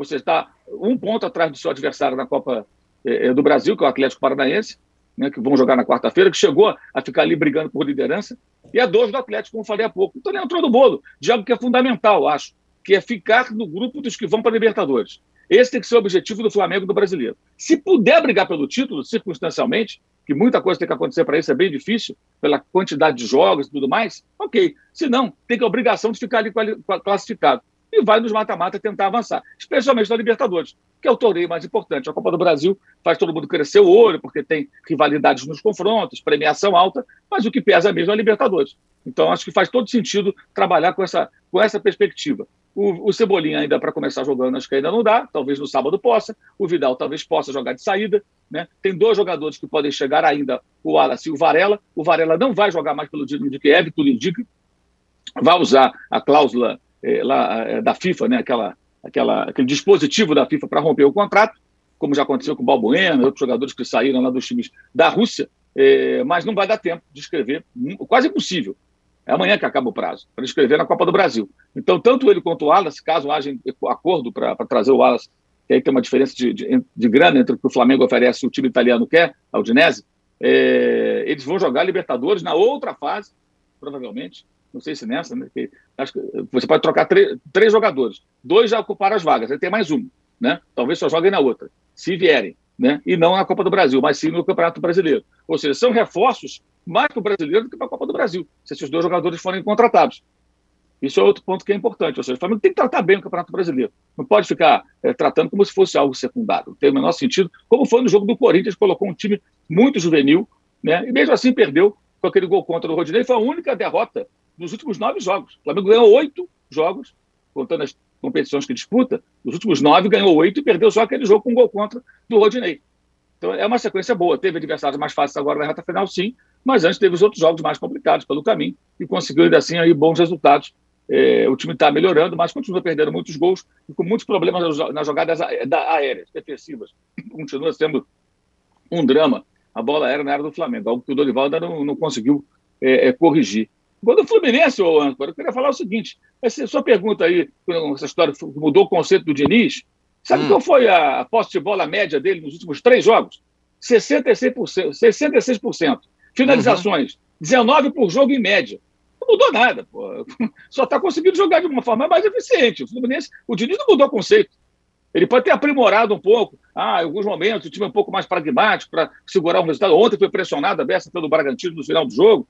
Speaker 5: Seja, está um ponto atrás do seu adversário na Copa eh, do Brasil, que é o Atlético Paranaense, né, que vão jogar na quarta-feira, que chegou a ficar ali brigando por liderança, e é dois do Atlético, como falei há pouco. Então ele entrou no bolo de algo que é fundamental, acho, que é ficar no grupo dos que vão para a Libertadores. Esse tem que ser o objetivo do Flamengo do brasileiro. Se puder brigar pelo título, circunstancialmente, que muita coisa tem que acontecer para isso, é bem difícil, pela quantidade de jogos e tudo mais, ok. Se não, tem que a obrigação de ficar ali classificado. E vai nos mata-mata tentar avançar, especialmente na Libertadores, que é o torneio mais importante. A Copa do Brasil faz todo mundo crescer o olho, porque tem rivalidades nos confrontos, premiação alta, mas o que pesa mesmo é a Libertadores. Então, acho que faz todo sentido trabalhar com essa, com essa perspectiva. O, o Cebolinha ainda para começar jogando, acho que ainda não dá, talvez no sábado possa. O Vidal talvez possa jogar de saída. Né? Tem dois jogadores que podem chegar ainda, o Wallace e o Varela. O Varela não vai jogar mais pelo Dinamo de Kiev, tudo indica. Vai usar a cláusula é, lá, é, da FIFA, né? aquela, aquela, aquele dispositivo da FIFA para romper o contrato, como já aconteceu com o Balbuena e outros jogadores que saíram lá dos times da Rússia. É, mas não vai dar tempo de escrever, quase impossível É amanhã que acaba o prazo, para inscrever na Copa do Brasil. Então, tanto ele quanto o Wallace, caso haja acordo para trazer o Wallace, que aí tem uma diferença de, de, de, grana entre o que o Flamengo oferece e o time italiano quer, a Udinese, é, eles vão jogar Libertadores na outra fase, provavelmente. Não sei se nessa, né? acho que você pode trocar três, três jogadores. Dois já ocuparam as vagas, aí tem mais um. Né? Talvez só joguem na outra, se vierem. Né? E não na Copa do Brasil, mas sim no Campeonato Brasileiro. Ou seja, são reforços mais para o brasileiro do que para a Copa do Brasil, se esses dois jogadores forem contratados. Isso é outro ponto que é importante. Ou seja, o Flamengo tem que tratar bem o Campeonato Brasileiro. Não pode ficar é, tratando como se fosse algo secundário. Não tem o menor sentido. Como foi no jogo do Corinthians, colocou um time muito juvenil, né? e mesmo assim perdeu com aquele gol contra o Rodinei. Foi a única derrota dos últimos nove jogos. O Flamengo ganhou oito jogos, contando as competições que disputa. Nos últimos nove, ganhou oito e perdeu só aquele jogo com um gol contra do Rodinei. Então é uma sequência boa. Teve adversários mais fáceis agora na reta final, sim, mas antes teve os outros jogos mais complicados pelo caminho e conseguiu ainda assim aí bons resultados. É, o time está melhorando, mas continua perdendo muitos gols e com muitos problemas nas jogadas aéreas, defensivas. Continua sendo um drama a bola aérea na área do Flamengo, algo que o Dorival ainda não, não conseguiu é, é, corrigir. Quando o Fluminense, ô eu queria falar o seguinte: essa sua pergunta aí, essa história mudou o conceito do Diniz. Sabe hum. qual foi a posse de bola média dele nos últimos três jogos? 66%. 66%. Finalizações, uhum. 19 por jogo em média. Não mudou nada, pô. (laughs) Só está conseguindo jogar de uma forma mais eficiente. O Fluminense, o Diniz não mudou o conceito. Ele pode ter aprimorado um pouco. Ah, em alguns momentos o time é um pouco mais pragmático para segurar um resultado. Ontem foi pressionado a beça pelo Bragantino no final do jogo.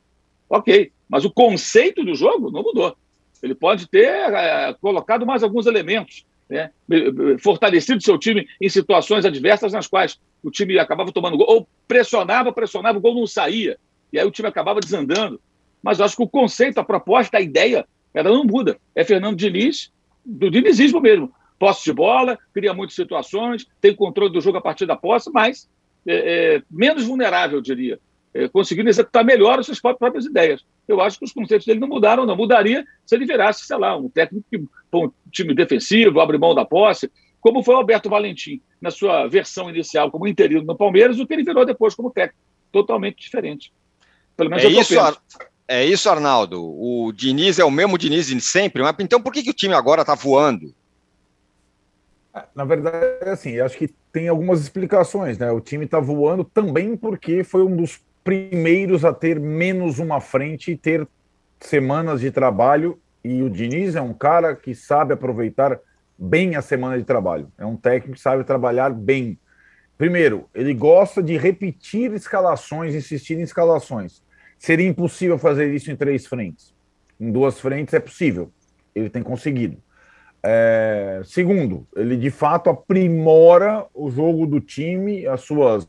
Speaker 5: Ok, mas o conceito do jogo não mudou. Ele pode ter é, colocado mais alguns elementos, né? fortalecido seu time em situações adversas nas quais o time acabava tomando gol, ou pressionava, pressionava, o gol não saía, e aí o time acabava desandando. Mas eu acho que o conceito, a proposta, a ideia, ela não muda. É Fernando Diniz, do dinizismo mesmo. Posse de bola, cria muitas situações, tem controle do jogo a partir da posse, mas é, é, menos vulnerável, eu diria, é, conseguindo executar melhor as suas próprias ideias. Eu acho que os conceitos dele não mudaram, não. Mudaria se ele virasse, sei lá, um técnico que põe um time defensivo, abre mão da posse, como foi o Alberto Valentim, na sua versão inicial como interino no Palmeiras, o que ele virou depois como técnico. Totalmente diferente.
Speaker 2: Pelo menos é isso, Ar... é isso, Arnaldo. O Diniz é o mesmo Diniz de sempre, mas então por que, que o time agora está voando?
Speaker 4: É, na verdade, assim, acho que tem algumas explicações, né? O time está voando também porque foi um dos primeiros a ter menos uma frente e ter semanas de trabalho. E o Diniz é um cara que sabe aproveitar bem a semana de trabalho. É um técnico que sabe trabalhar bem. Primeiro, ele gosta de repetir escalações, insistir em escalações. Seria impossível fazer isso em três frentes. Em duas frentes é possível. Ele tem conseguido. É... Segundo, ele de fato aprimora o jogo do time, as suas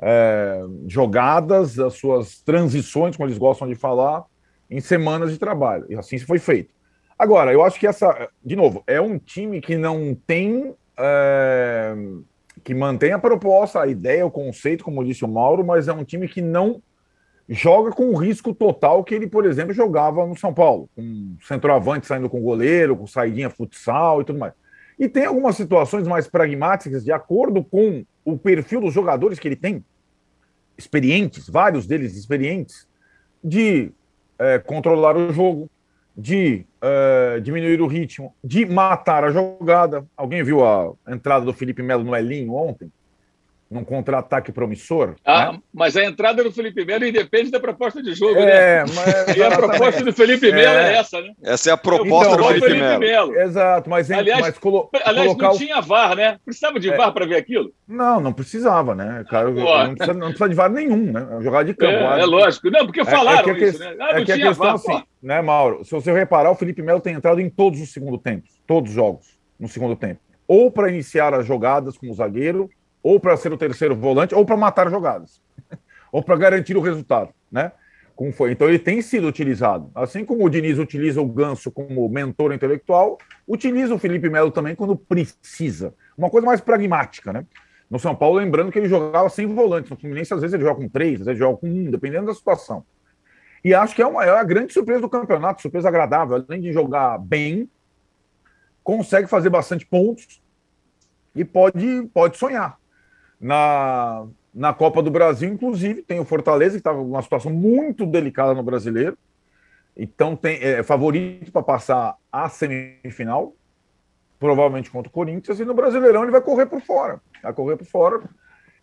Speaker 4: é, jogadas, as suas transições, como eles gostam de falar, em semanas de trabalho. E assim foi feito. Agora, eu acho que essa, de novo, é um time que não tem. É, que mantém a proposta, a ideia, o conceito, como disse o Mauro, mas é um time que não joga com o risco total que ele, por exemplo, jogava no São Paulo, com centroavante saindo com goleiro, com saidinha futsal e tudo mais. E tem algumas situações mais pragmáticas, de acordo com o perfil dos jogadores que ele tem, experientes, vários deles experientes, de é, controlar o jogo, de é, diminuir o ritmo, de matar a jogada. Alguém viu a entrada do Felipe Melo no Elinho ontem? Num contra-ataque promissor.
Speaker 5: Ah, né? mas a entrada do Felipe Melo independe da proposta de jogo,
Speaker 4: é, né? Mas,
Speaker 5: e a proposta do Felipe Melo é, é essa, né?
Speaker 2: Essa é a proposta então, do Felipe, Felipe Melo.
Speaker 4: Exato, mas,
Speaker 5: aliás,
Speaker 4: mas
Speaker 5: colo aliás não o... tinha VAR, né? Precisava de é. VAR para ver aquilo?
Speaker 4: Não, não precisava, né? Cara, não, precisa, não precisa de VAR nenhum, né? É jogar de campo.
Speaker 5: É, é lógico. Não, porque falaram é, que isso, né? Ah,
Speaker 4: é que a questão VAR, assim, né, Mauro? Se você reparar, o Felipe Melo tem entrado em todos os segundo tempos, todos os jogos no segundo tempo. Ou para iniciar as jogadas como zagueiro, ou para ser o terceiro volante, ou para matar jogadas, (laughs) ou para garantir o resultado, né? Como foi. Então ele tem sido utilizado. Assim como o Diniz utiliza o Ganso como mentor intelectual, utiliza o Felipe Melo também quando precisa. Uma coisa mais pragmática, né? No São Paulo, lembrando que ele jogava sem volantes. No Fluminense, às vezes ele joga com três, às vezes ele joga com um, dependendo da situação. E acho que é uma, é uma grande surpresa do campeonato, surpresa agradável. Além de jogar bem, consegue fazer bastante pontos e pode, pode sonhar na, na Copa do Brasil, inclusive, tem o Fortaleza, que estava numa situação muito delicada no brasileiro. Então tem é favorito para passar a semifinal, provavelmente contra o Corinthians, e no Brasileirão ele vai correr por fora. Vai correr por fora.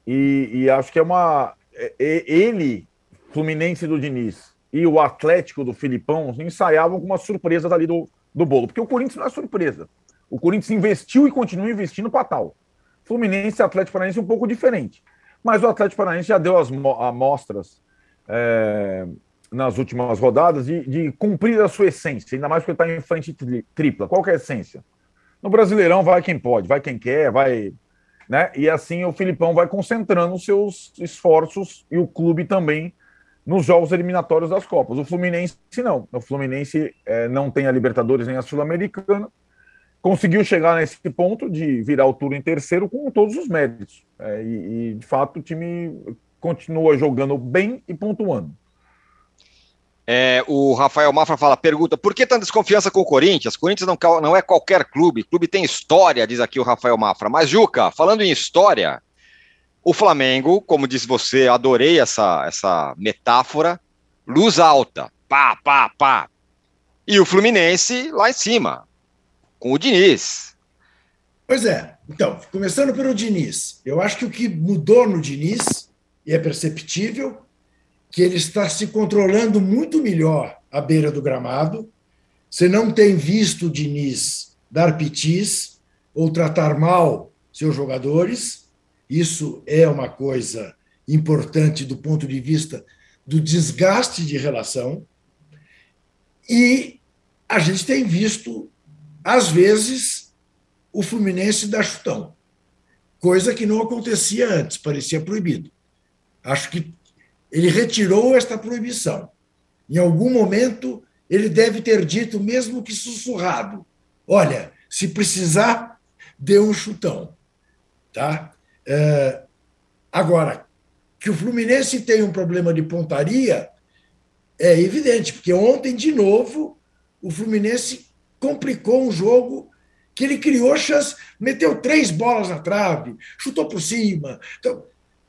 Speaker 4: E, e acho que é uma. É, é, ele, Fluminense do Diniz, e o Atlético do Filipão ensaiavam com uma surpresa dali do, do bolo. Porque o Corinthians não é surpresa. O Corinthians investiu e continua investindo para tal. Fluminense e Atlético Paranaense um pouco diferente. Mas o Atlético Paranaense já deu as amostras é, nas últimas rodadas de, de, cumprir a sua essência, ainda mais porque está em frente tripla. Qual é a essência? No Brasileirão vai quem pode, vai quem quer, vai. Né? E assim o Filipão vai concentrando seus esforços e o clube também nos jogos eliminatórios das Copas. O Fluminense não. O Fluminense é, não tem a Libertadores nem a Sul-Americana. Conseguiu chegar nesse ponto de virar o turno em terceiro com todos os méritos. É, e, e, de fato, o time continua jogando bem e pontuando.
Speaker 2: É, o Rafael Mafra fala, pergunta, por que tanta desconfiança com o Corinthians? Corinthians não, não é qualquer clube, clube tem história, diz aqui o Rafael Mafra. Mas, Juca, falando em história, o Flamengo, como disse você, adorei essa, essa metáfora, luz alta, pá, pá, pá. E o Fluminense lá em cima, com o Diniz.
Speaker 3: Pois é, então, começando pelo Diniz, eu acho que o que mudou no Diniz, e é perceptível, que ele está se controlando muito melhor à beira do gramado. Você não tem visto o Diniz dar pitis ou tratar mal seus jogadores. Isso é uma coisa importante do ponto de vista do desgaste de relação. E a gente tem visto, às vezes, o Fluminense dar chutão, coisa que não acontecia antes, parecia proibido. Acho que ele retirou esta proibição. Em algum momento, ele deve ter dito, mesmo que sussurrado: olha, se precisar, dê um chutão. Tá? É, agora, que o Fluminense tem um problema de pontaria é evidente, porque ontem, de novo, o Fluminense complicou um jogo que ele criou chance, meteu três bolas na trave, chutou por cima. Então,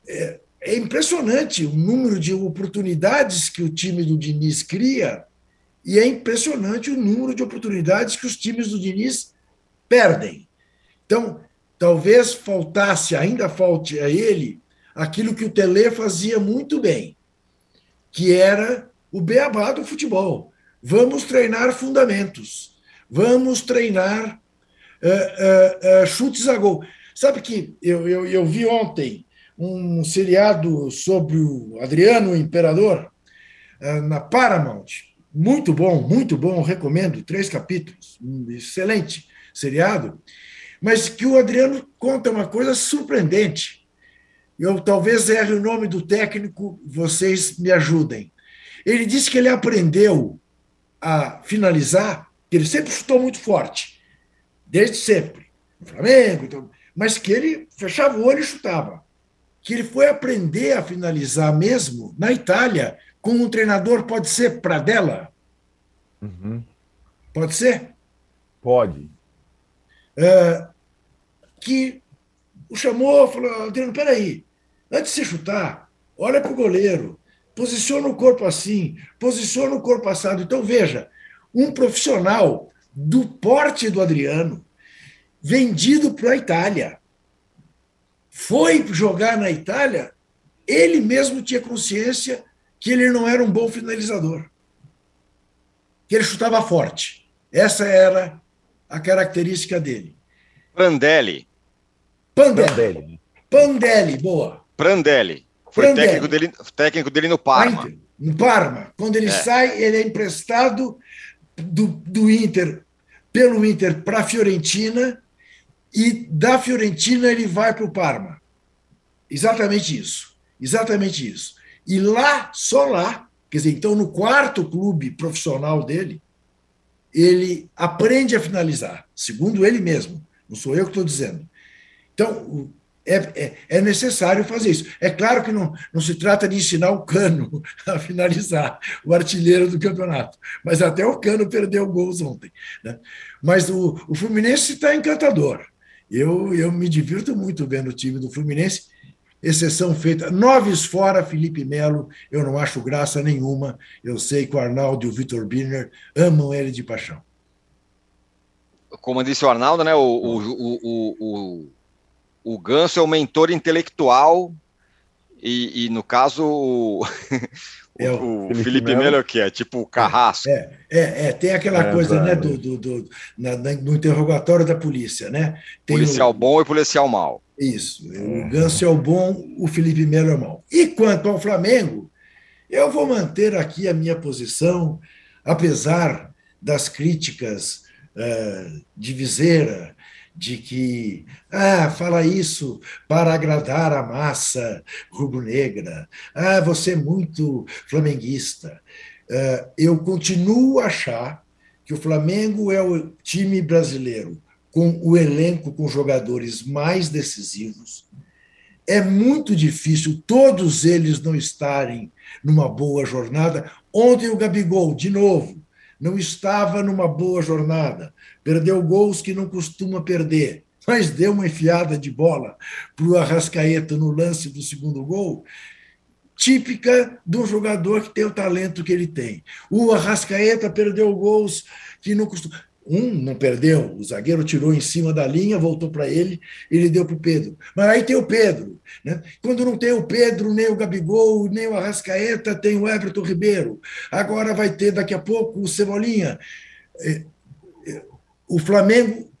Speaker 3: é, é impressionante o número de oportunidades que o time do Diniz cria e é impressionante o número de oportunidades que os times do Diniz perdem. Então, talvez faltasse, ainda falte a ele, aquilo que o Tele fazia muito bem, que era o beabá do futebol. Vamos treinar fundamentos, vamos treinar uh, uh, uh, chutes a gol. Sabe que eu, eu, eu vi ontem um seriado sobre o Adriano o Imperador eh, na Paramount. Muito bom, muito bom, recomendo. Três capítulos, um excelente seriado. Mas que o Adriano conta uma coisa surpreendente. Eu talvez erre o nome do técnico, vocês me ajudem. Ele disse que ele aprendeu a finalizar, que ele sempre chutou muito forte, desde sempre, no Flamengo, então, mas que ele fechava o olho e chutava que ele foi aprender a finalizar mesmo na Itália com um treinador, pode ser Pradella? Uhum. Pode ser?
Speaker 4: Pode.
Speaker 3: É, que o chamou, falou, Adriano, peraí, antes de você chutar, olha para o goleiro, posiciona o corpo assim, posiciona o corpo assado. Então, veja, um profissional do porte do Adriano, vendido para a Itália, foi jogar na Itália, ele mesmo tinha consciência que ele não era um bom finalizador. Que ele chutava forte. Essa era a característica dele.
Speaker 2: Prandelli.
Speaker 3: Pandelli. Pandelli, boa.
Speaker 2: Prandelli. Foi Prandelli. Técnico, dele, técnico dele no Parma.
Speaker 3: No Parma. Quando ele é. sai, ele é emprestado do, do Inter, pelo Inter para a Fiorentina e da Fiorentina ele vai para o Parma. Exatamente isso. Exatamente isso. E lá, só lá, quer dizer, então no quarto clube profissional dele, ele aprende a finalizar, segundo ele mesmo. Não sou eu que estou dizendo. Então, é, é, é, necessário fazer isso. É claro que não, não se trata de ensinar o Cano (laughs) a finalizar, o artilheiro do campeonato, mas até o Cano perdeu gols ontem. Né? Mas o, o Fluminense está encantador. Eu, eu me divirto muito vendo o time do Fluminense, exceção feita. Noves fora, Felipe Melo, eu não acho graça nenhuma. Eu sei que o Arnaldo e o Vitor Birner amam ele de paixão.
Speaker 2: Como disse o Arnaldo, né? O, o, o, o, o Ganso é o mentor intelectual e, e no caso o, (laughs) é o, o Felipe, Felipe Melo, Melo que é tipo o carrasco.
Speaker 3: É, é, é tem aquela é, coisa, né, do, do, do na, no interrogatório da polícia, né? Tem
Speaker 2: policial bom e policial mau.
Speaker 3: Isso. O Ganso é o bom, o Felipe Melo é o mau. E quanto ao Flamengo, eu vou manter aqui a minha posição, apesar das críticas uh, de Viseira, de que ah, fala isso para agradar a massa rubro-negra, ah, você é muito flamenguista. Uh, eu continuo a achar que o Flamengo é o time brasileiro com o elenco com jogadores mais decisivos. É muito difícil todos eles não estarem numa boa jornada. Ontem o Gabigol, de novo, não estava numa boa jornada. Perdeu gols que não costuma perder, mas deu uma enfiada de bola para o Arrascaeta no lance do segundo gol, típica de um jogador que tem o talento que ele tem. O Arrascaeta perdeu gols que não costuma. Um não perdeu, o zagueiro tirou em cima da linha, voltou para ele, ele deu para o Pedro. Mas aí tem o Pedro. Né? Quando não tem o Pedro, nem o Gabigol, nem o Arrascaeta, tem o Everton Ribeiro. Agora vai ter daqui a pouco o Cebolinha. O Flamengo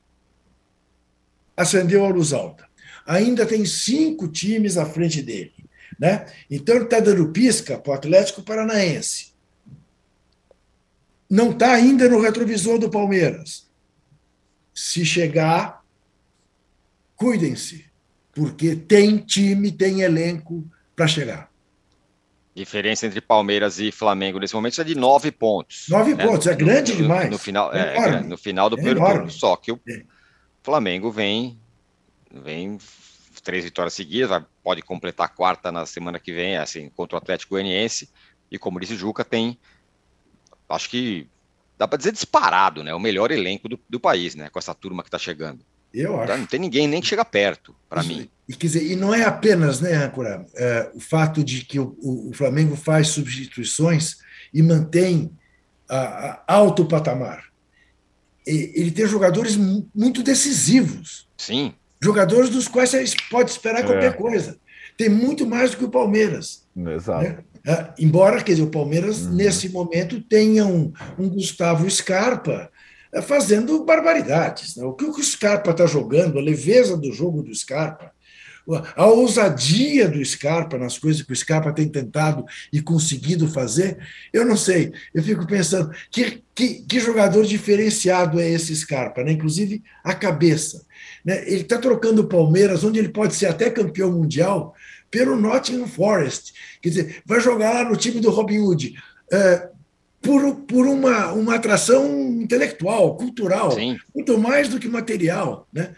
Speaker 3: acendeu a luz alta. Ainda tem cinco times à frente dele. Né? Então ele está dando pisca para o Atlético Paranaense não está ainda no retrovisor do Palmeiras. Se chegar, cuidem-se, porque tem time, tem elenco para chegar.
Speaker 2: Diferença entre Palmeiras e Flamengo nesse momento é de nove pontos.
Speaker 3: Nove né? pontos, é grande
Speaker 2: no,
Speaker 3: demais.
Speaker 2: No final, é, é, no final do é primeiro turno. Só que o é. Flamengo vem, vem três vitórias seguidas, pode completar a quarta na semana que vem, assim, contra o Atlético Goianiense. E como disse o Juca, tem acho que dá para dizer disparado, né? O melhor elenco do, do país, né? Com essa turma que está chegando.
Speaker 3: Eu acho.
Speaker 2: Não tem ninguém nem que chega perto, para mim.
Speaker 3: E, quer dizer, e não é apenas, né, Ancora, é, o fato de que o, o, Flamengo faz substituições e mantém a, a alto patamar. E, ele tem jogadores muito decisivos.
Speaker 2: Sim.
Speaker 3: Jogadores dos quais você pode esperar é. qualquer coisa. Tem muito mais do que o Palmeiras.
Speaker 4: Exato. Né?
Speaker 3: É, embora, quer dizer, o Palmeiras, uhum. nesse momento, tenha um, um Gustavo Scarpa é, fazendo barbaridades. Né? O que o Scarpa está jogando, a leveza do jogo do Scarpa, a ousadia do Scarpa nas coisas que o Scarpa tem tentado e conseguido fazer, eu não sei. Eu fico pensando que, que, que jogador diferenciado é esse Scarpa, né? inclusive a cabeça. Né? Ele está trocando o Palmeiras, onde ele pode ser até campeão mundial, pelo Nottingham Forest. Quer dizer, vai jogar lá no time do Robin Hood. É, por, por uma, uma atração intelectual, cultural, Sim. muito mais do que material. Né?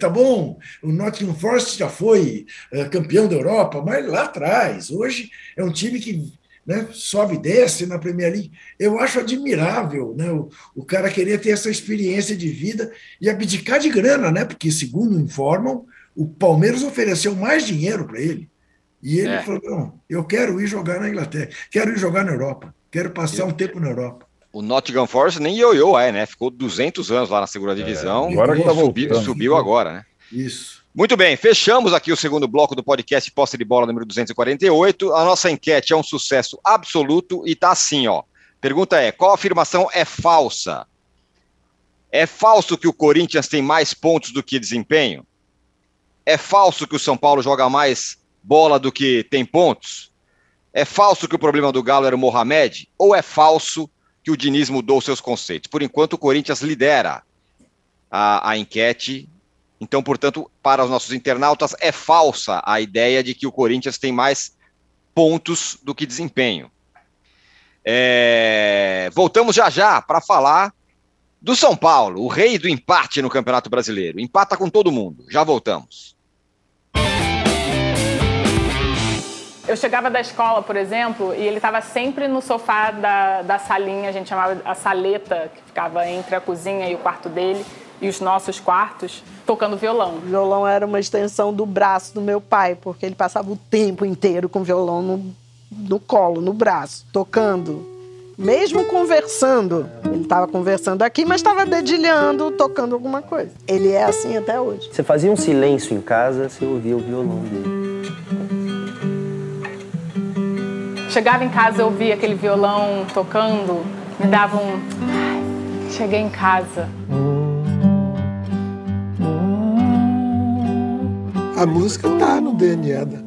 Speaker 3: Tá bom, o Nottingham Forest já foi é, campeão da Europa, mas lá atrás. Hoje é um time que né, sobe e desce na Premier League. Eu acho admirável né, o, o cara querer ter essa experiência de vida e abdicar de grana, né, porque, segundo informam, o Palmeiras ofereceu mais dinheiro para ele. E ele é. falou: não, eu quero ir jogar na Inglaterra, quero ir jogar na Europa, quero passar eu, um tempo na Europa.
Speaker 2: O Nottingham Forest nem ioiô é, né? Ficou 200 anos lá na segunda é, divisão. É, agora que tá subiu, subiu agora, né?
Speaker 3: Isso.
Speaker 2: Muito bem, fechamos aqui o segundo bloco do podcast Posse de Bola número 248. A nossa enquete é um sucesso absoluto e tá assim, ó. Pergunta é: qual afirmação é falsa? É falso que o Corinthians tem mais pontos do que desempenho? É falso que o São Paulo joga mais bola do que tem pontos? É falso que o problema do Galo era o Mohamed? Ou é falso que o Diniz mudou seus conceitos? Por enquanto, o Corinthians lidera a, a enquete. Então, portanto, para os nossos internautas, é falsa a ideia de que o Corinthians tem mais pontos do que desempenho. É... Voltamos já já para falar do São Paulo, o rei do empate no Campeonato Brasileiro. Empata com todo mundo. Já voltamos.
Speaker 6: Eu chegava da escola, por exemplo, e ele estava sempre no sofá da, da salinha, a gente chamava a saleta, que ficava entre a cozinha e o quarto dele. e os nossos quartos tocando violão.
Speaker 7: O violão era uma extensão do braço do meu pai, porque ele passava o tempo inteiro com o violão no, no colo, no braço, tocando. Mesmo conversando, ele estava conversando aqui, mas estava dedilhando, tocando alguma coisa. Ele é assim até hoje.
Speaker 8: Você fazia um silêncio em casa, você ouvia o violão dele.
Speaker 6: Chegava em casa, eu ouvia aquele violão tocando, me dava um. Ai, cheguei em casa.
Speaker 9: A música tá no DNA da,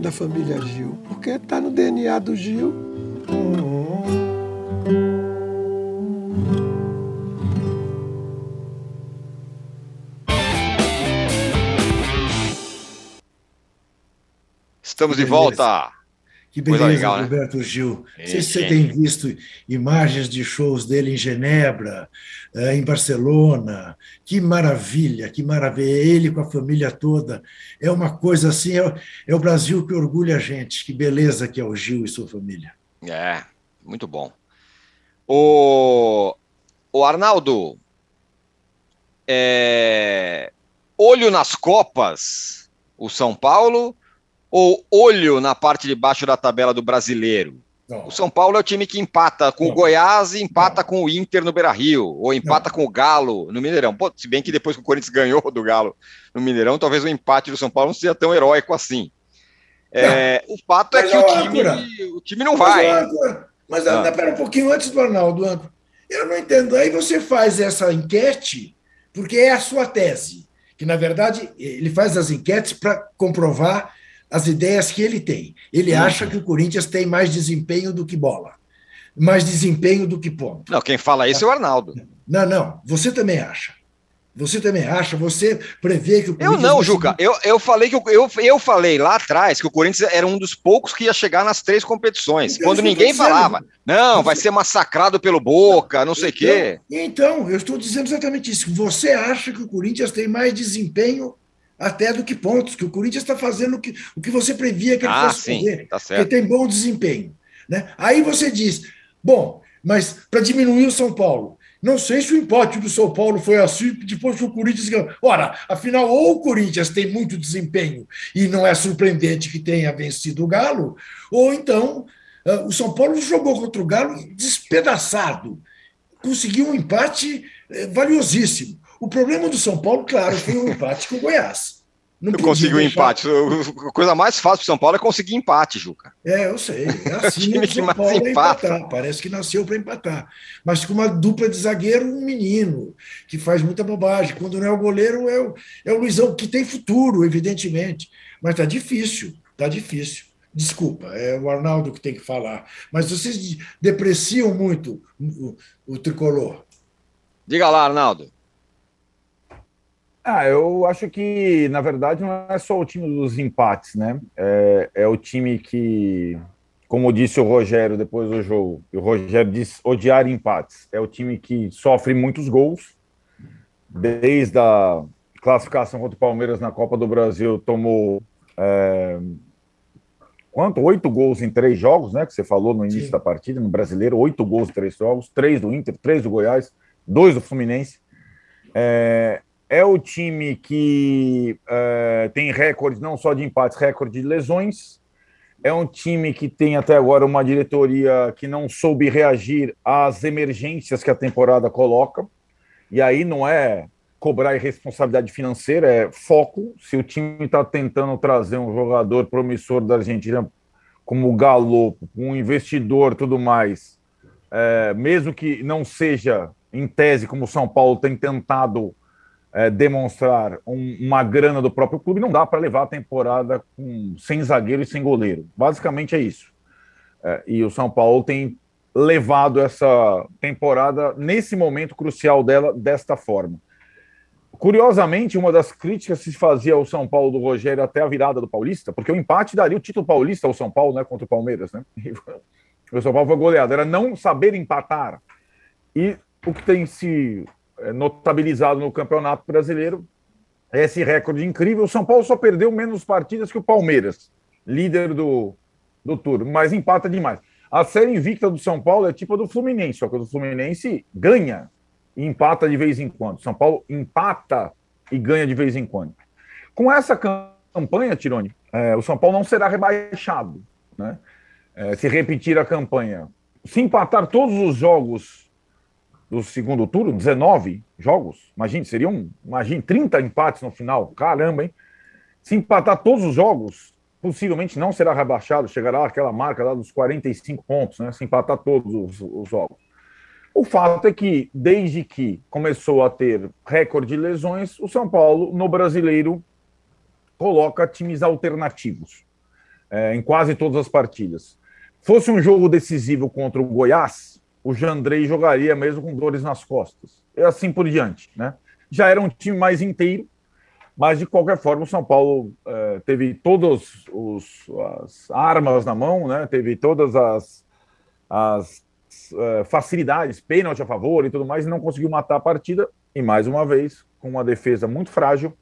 Speaker 9: da família Gil, porque tá no DNA do Gil.
Speaker 2: Estamos de volta.
Speaker 3: Que beleza, legal, né? Roberto Gil. Não sei se você tem visto imagens de shows dele em Genebra, eh, em Barcelona. Que maravilha, que maravilha. Ele com a família toda. É uma coisa assim, é, é o Brasil que orgulha a gente. Que beleza que é o Gil e sua família.
Speaker 2: É, muito bom. O, o Arnaldo, é... olho nas Copas, o São Paulo ou olho na parte de baixo da tabela do brasileiro? Não. O São Paulo é o time que empata com Não. o Goiás e empata Não. com o Inter no Beira Rio, ou empata com o Galo no Mineirão. Pô, se bem que depois que o Corinthians (laughs) ganhou do Galo no Mineirão, talvez o empate do São Paulo não seja tão heróico assim. É, o fato é que o time, o time não vai.
Speaker 3: Mas, ah. pera um pouquinho antes do Arnaldo. Eu não entendo. Aí você faz essa enquete, porque é a sua tese. Que, na verdade, ele faz as enquetes para comprovar as ideias que ele tem. Ele uhum. acha que o Corinthians tem mais desempenho do que bola, mais desempenho do que ponto.
Speaker 2: Não, quem fala isso é o Arnaldo.
Speaker 3: Não, não, você também acha. Você também acha? Você prevê que o
Speaker 2: Corinthians. Eu não, Juca. Eu, eu falei que eu, eu, eu falei lá atrás que o Corinthians era um dos poucos que ia chegar nas três competições. Então, quando ninguém falava, não, vai ser massacrado pelo Boca, não sei o
Speaker 3: então,
Speaker 2: quê.
Speaker 3: Então, eu estou dizendo exatamente isso. Você acha que o Corinthians tem mais desempenho até do que pontos, que o Corinthians está fazendo o que, o que você previa que ele ah, fosse sim, fazer, tá certo. que tem bom desempenho. Né? Aí você diz, bom, mas para diminuir o São Paulo, não sei se o empate do São Paulo foi assim depois que o Corinthians ganhou. Ora, afinal, ou o Corinthians tem muito desempenho e não é surpreendente que tenha vencido o Galo, ou então uh, o São Paulo jogou contra o Galo despedaçado, conseguiu um empate uh, valiosíssimo. O problema do São Paulo, claro, foi o um empate com o Goiás.
Speaker 2: Não conseguiu deixar... empate. A coisa mais fácil para São Paulo é conseguir empate, Juca.
Speaker 3: É, eu sei. (laughs) É assim o São Paulo é empatar. Parece que nasceu para empatar. Mas com uma dupla de zagueiro, um menino, que faz muita bobagem. Quando não é o goleiro, é o, é o Luizão, que tem futuro, evidentemente. Mas está difícil, está difícil. Desculpa, é o Arnaldo que tem que falar. Mas vocês depreciam muito o, o tricolor.
Speaker 2: Diga lá, Arnaldo.
Speaker 4: Ah, eu acho que, na verdade, não é só o time dos empates, né? É, é o time que, como disse o Rogério depois do jogo, o Rogério disse odiar empates. É o time que sofre muitos gols, desde a classificação contra o Palmeiras na Copa do Brasil, tomou. É, quanto? Oito gols em três jogos, né? Que você falou no início Sim. da partida, no brasileiro, oito gols em três jogos, três do Inter, três do Goiás, dois do Fluminense. É, é o time que uh, tem recorde não só de empates, recorde de lesões. É um time que tem até agora uma diretoria que não soube reagir às emergências que a temporada coloca. E aí não é cobrar irresponsabilidade financeira, é foco. Se o time está tentando trazer um jogador promissor da Argentina como o Galo, um investidor tudo mais, é, mesmo que não seja em tese como o São Paulo tem tentado é, demonstrar um, uma grana do próprio clube, não dá para levar a temporada com, sem zagueiro e sem goleiro. Basicamente é isso. É, e o São Paulo tem levado essa temporada, nesse momento crucial dela, desta forma. Curiosamente, uma das críticas que se fazia ao São Paulo do Rogério até a virada do Paulista, porque o empate daria o título paulista ao São Paulo, né, contra o Palmeiras, né? (laughs) O São Paulo foi goleado, era não saber empatar. E o que tem se notabilizado no Campeonato Brasileiro. Esse recorde incrível. O São Paulo só perdeu menos partidas que o Palmeiras, líder do, do turno, mas empata demais. A série invicta do São Paulo é tipo a do Fluminense, só que o Fluminense ganha e empata de vez em quando. São Paulo empata e ganha de vez em quando. Com essa campanha, Tirone, é, o São Paulo não será rebaixado. Né? É, se repetir a campanha. Se empatar todos os jogos do segundo turno, 19 jogos, imagine, seriam, imagine, 30 empates no final. Caramba, hein? Se empatar todos os jogos, possivelmente não será rebaixado, chegará àquela marca lá dos 45 pontos, né? Se empatar todos os, os jogos. O fato é que, desde que começou a ter recorde de lesões, o São Paulo, no brasileiro, coloca times alternativos é, em quase todas as partidas. Fosse um jogo decisivo contra o Goiás, o Jandrei jogaria mesmo com dores nas costas. E assim por diante. Né? Já era um time mais inteiro, mas de qualquer forma o São Paulo é, teve todas as armas na mão, né? teve todas as, as uh, facilidades, pênalti a favor e tudo mais, e não conseguiu matar a partida. E mais uma vez, com uma defesa muito frágil,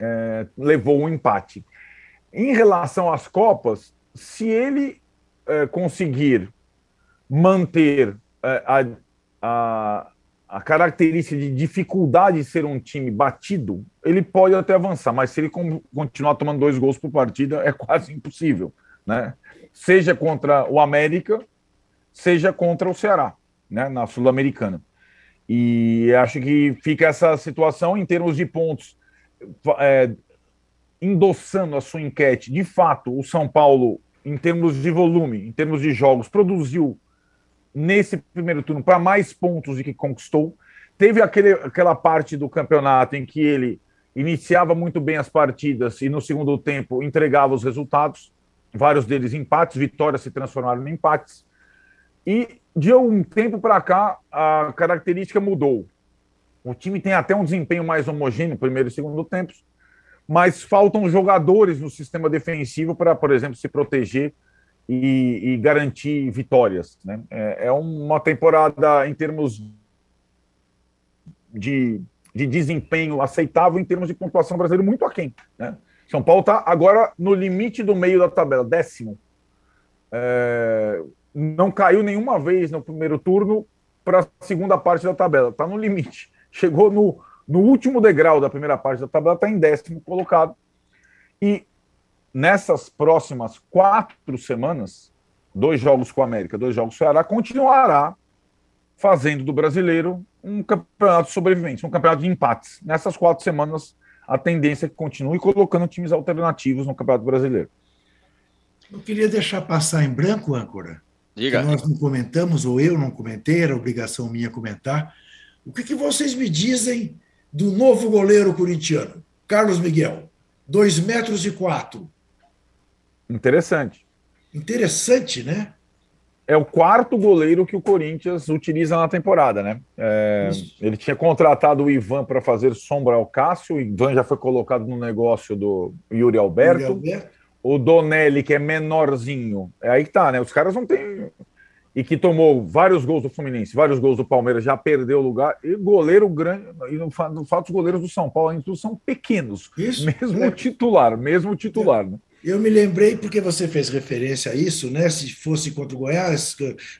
Speaker 4: é, levou um empate. Em relação às Copas, se ele conseguir manter é, a, a, a, característica de dificuldade de ser um time batido, ele pode até avançar, mas se ele continuar tomando dois gols por partida, é quase impossível. Né? Seja contra o América, seja contra o Ceará, né, na Sul-Americana. E acho que fica essa situação em termos de pontos, é, endossando a sua enquete. De fato, o São Paulo, em termos de volume, em termos de jogos, produziu nesse primeiro turno para mais pontos do que conquistou. Teve aquele, aquela parte do campeonato em que ele iniciava muito bem as partidas e no segundo tempo entregava os resultados, vários deles empates, vitórias se transformaram em empates. E de um tempo para cá, a característica mudou. O time tem até um desempenho mais homogêneo, primeiro e segundo tempos, mas faltam jogadores no sistema defensivo para, por exemplo, se proteger e, e garantir vitórias. Né? É, é, uma temporada em termos de, de, desempenho aceitável, em termos de pontuação brasileira, muito aquém. Né? São Paulo está agora no limite do meio da tabela, décimo. É, não caiu nenhuma vez no primeiro turno para a segunda parte da tabela. Está no limite. Chegou no, no último degrau da primeira parte da tabela, está em décimo colocado. E nessas próximas quatro semanas, dois jogos com a América, dois jogos com o Ceará, continuará fazendo do brasileiro um campeonato de sobreviventes, um campeonato de empates. Nessas quatro semanas, a tendência é que continue colocando times alternativos no Campeonato Brasileiro.
Speaker 3: Eu queria deixar passar em branco, âncora,
Speaker 2: Diga.
Speaker 3: Que nós não comentamos, ou eu não comentei, era obrigação minha comentar. O que, que vocês me dizem do novo goleiro corintiano, Carlos Miguel? Dois metros e quatro.
Speaker 4: Interessante.
Speaker 3: Interessante, né?
Speaker 4: É o quarto goleiro que o Corinthians utiliza na temporada, né? É, ele tinha contratado o Ivan para fazer sombra ao Cássio, o Ivan já foi colocado no negócio do Yuri Alberto. Yuri Alberto o Donelli, que é menorzinho. É aí que tá, né? Os caras não têm. E que tomou vários gols do Fluminense, vários gols do Palmeiras, já perdeu o lugar. E goleiro grande. E no fato, os goleiros do São Paulo, ainda são pequenos. Isso. Mesmo é. titular, mesmo titular. Né?
Speaker 3: Eu me lembrei porque você fez referência a isso, né? Se fosse contra o Goiás,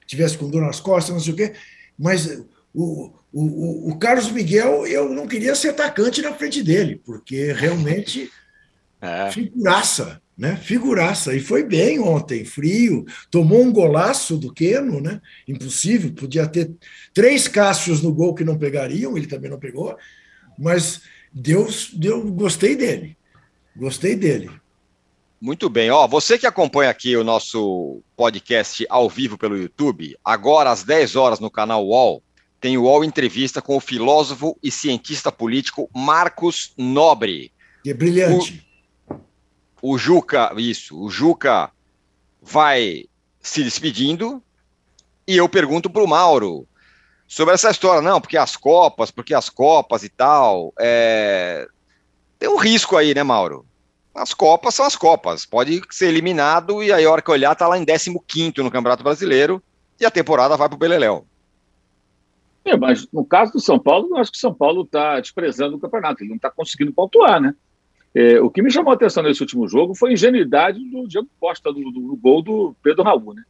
Speaker 3: tivesse com dor nas costas, não sei o quê. Mas o, o, o Carlos Miguel, eu não queria ser atacante na frente dele, porque realmente (laughs) é. figuraça né? Figuraça. E foi bem ontem, frio. Tomou um golaço do Queno, né? Impossível. Podia ter três Cássios no gol que não pegariam, ele também não pegou. Mas Deus, deu, gostei dele. Gostei dele.
Speaker 2: Muito bem. Ó, você que acompanha aqui o nosso podcast ao vivo pelo YouTube, agora às 10 horas no canal UOL, tem o UOL Entrevista com o filósofo e cientista político Marcos Nobre.
Speaker 3: Que é brilhante. O
Speaker 2: o Juca, isso, o Juca vai se despedindo e eu pergunto para o Mauro sobre essa história, não, porque as Copas, porque as Copas e tal, é... tem um risco aí, né, Mauro? As Copas são as Copas, pode ser eliminado e aí a hora que olhar tá lá em 15º no Campeonato Brasileiro e a temporada vai para o Beleléu.
Speaker 5: É, mas no caso do São Paulo, eu acho que o São Paulo está desprezando o campeonato, ele não está conseguindo pontuar, né? É, o que me chamou a atenção nesse último jogo foi a ingenuidade do Diego Costa, do, do, do gol do Pedro Raul. Né?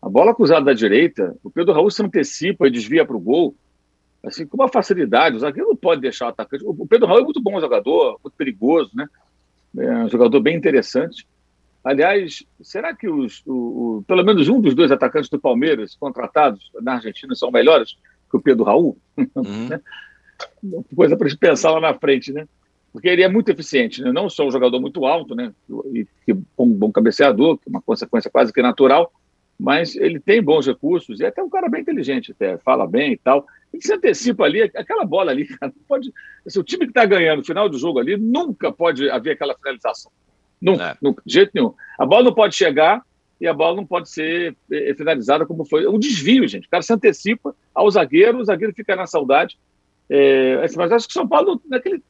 Speaker 5: A bola cruzada da direita, o Pedro Raul se antecipa e desvia para o gol. assim, com uma facilidade. O zagueiro não pode deixar o atacante. O Pedro Raul é muito bom jogador, muito perigoso, né? É um jogador bem interessante. Aliás, será que os, o, o, pelo menos um dos dois atacantes do Palmeiras contratados na Argentina são melhores que o Pedro Raul? Uhum. (laughs) Né? Coisa para a gente pensar lá na frente, né? Porque ele é muito eficiente, né? não só um jogador muito alto, né? E, e um bom cabeceador, que é uma consequência quase que natural, mas ele tem bons recursos e é até um cara bem inteligente, até fala bem e tal. Ele se antecipa ali, aquela bola ali, cara, pode. Assim, o time que está ganhando no final do jogo ali nunca pode haver aquela finalização. Nunca, é. nunca, de jeito nenhum. A bola não pode chegar e a bola não pode ser é, finalizada como foi. É um desvio, gente. O cara se antecipa ao zagueiro, o zagueiro fica na saudade. É, mas acho que o São Paulo não é que ele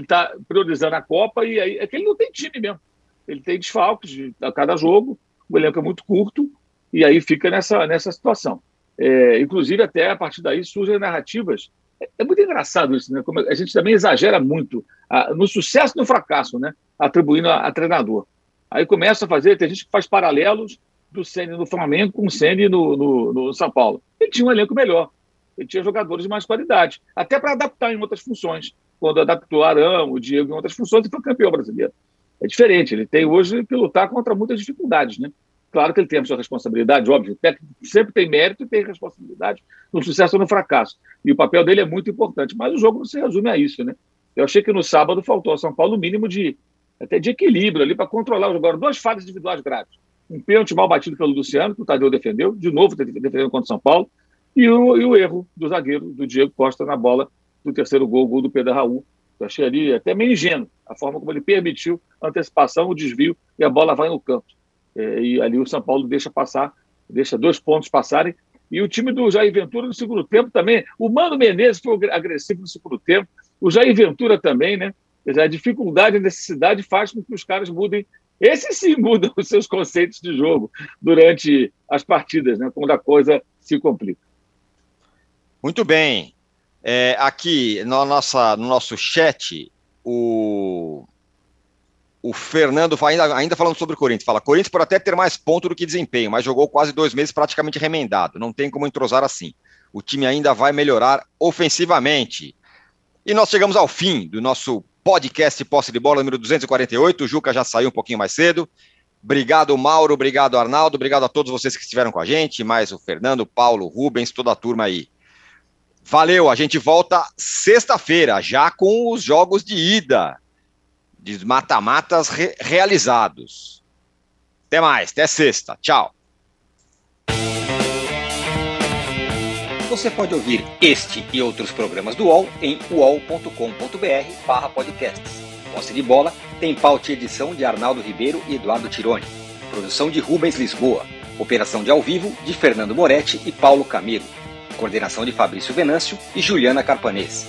Speaker 5: está priorizando a Copa e aí é que ele não tem time mesmo. Ele tem desfalques de, a cada jogo, o elenco é muito curto e aí fica nessa, nessa situação. É, inclusive, até a partir daí surgem narrativas. É, é, muito engraçado isso, né? Como a gente também exagera muito a, no sucesso e no fracasso, né? Atribuindo a, a, treinador. Aí começa a fazer, tem gente que faz paralelos do Ceni no Flamengo com o Ceni no, no, no São Paulo. Ele tinha um elenco melhor ele tinha jogadores de mais qualidade, até para adaptar em outras funções. Quando adaptou Arão, o Diego em outras funções, ele foi campeão brasileiro. É diferente, ele tem hoje que lutar contra muitas dificuldades, né? Claro que ele tem a sua responsabilidade, óbvio, o técnico sempre tem mérito e tem responsabilidade no sucesso ou no fracasso. E o papel dele é muito importante, mas o jogo não se resume a isso, né? Eu achei que no sábado faltou ao São Paulo o mínimo de até de equilíbrio ali para controlar o jogo. Agora, duas falhas individuais graves. Um pênalti mal batido pelo Luciano, que o Tadeu defendeu, de novo defendendo contra o São Paulo, e o, e o erro do zagueiro, do Diego Costa, na bola do terceiro gol, gol do Pedro Raul. Eu achei ali até meio ingênuo a forma como ele permitiu a antecipação, o desvio e a bola vai no canto. É, e ali o São Paulo deixa passar, deixa dois pontos passarem. E o time do Jair Ventura no segundo tempo também. O Mano Menezes foi agressivo no segundo tempo. O Jair Ventura também, né? a dificuldade a necessidade faz com que os caras mudem. Esses sim (laughs) mudam os seus conceitos de jogo durante as partidas, né? Quando a coisa se complica.
Speaker 2: Muito bem. É, aqui no, nossa, no nosso chat, o, o Fernando, ainda, ainda falando sobre o Corinthians, fala: Corinthians pode até ter mais ponto do que desempenho, mas jogou quase dois meses praticamente remendado. Não tem como entrosar assim. O time ainda vai melhorar ofensivamente. E nós chegamos ao fim do nosso podcast Posse de Bola número 248. O Juca já saiu um pouquinho mais cedo. Obrigado, Mauro. Obrigado, Arnaldo. Obrigado a todos vocês que estiveram com a gente, mais o Fernando, Paulo, Rubens, toda a turma aí. Valeu, a gente volta sexta-feira, já com os jogos de ida, de mata-matas re realizados. Até mais, até sexta. Tchau.
Speaker 10: Você pode ouvir este e outros programas do UOL em uol.com.br podcasts. Posse de bola tem pauta e edição de Arnaldo Ribeiro e Eduardo Tironi. Produção de Rubens Lisboa. Operação de ao vivo de Fernando Moretti e Paulo Camilo coordenação de Fabrício Venâncio e Juliana Carpanês.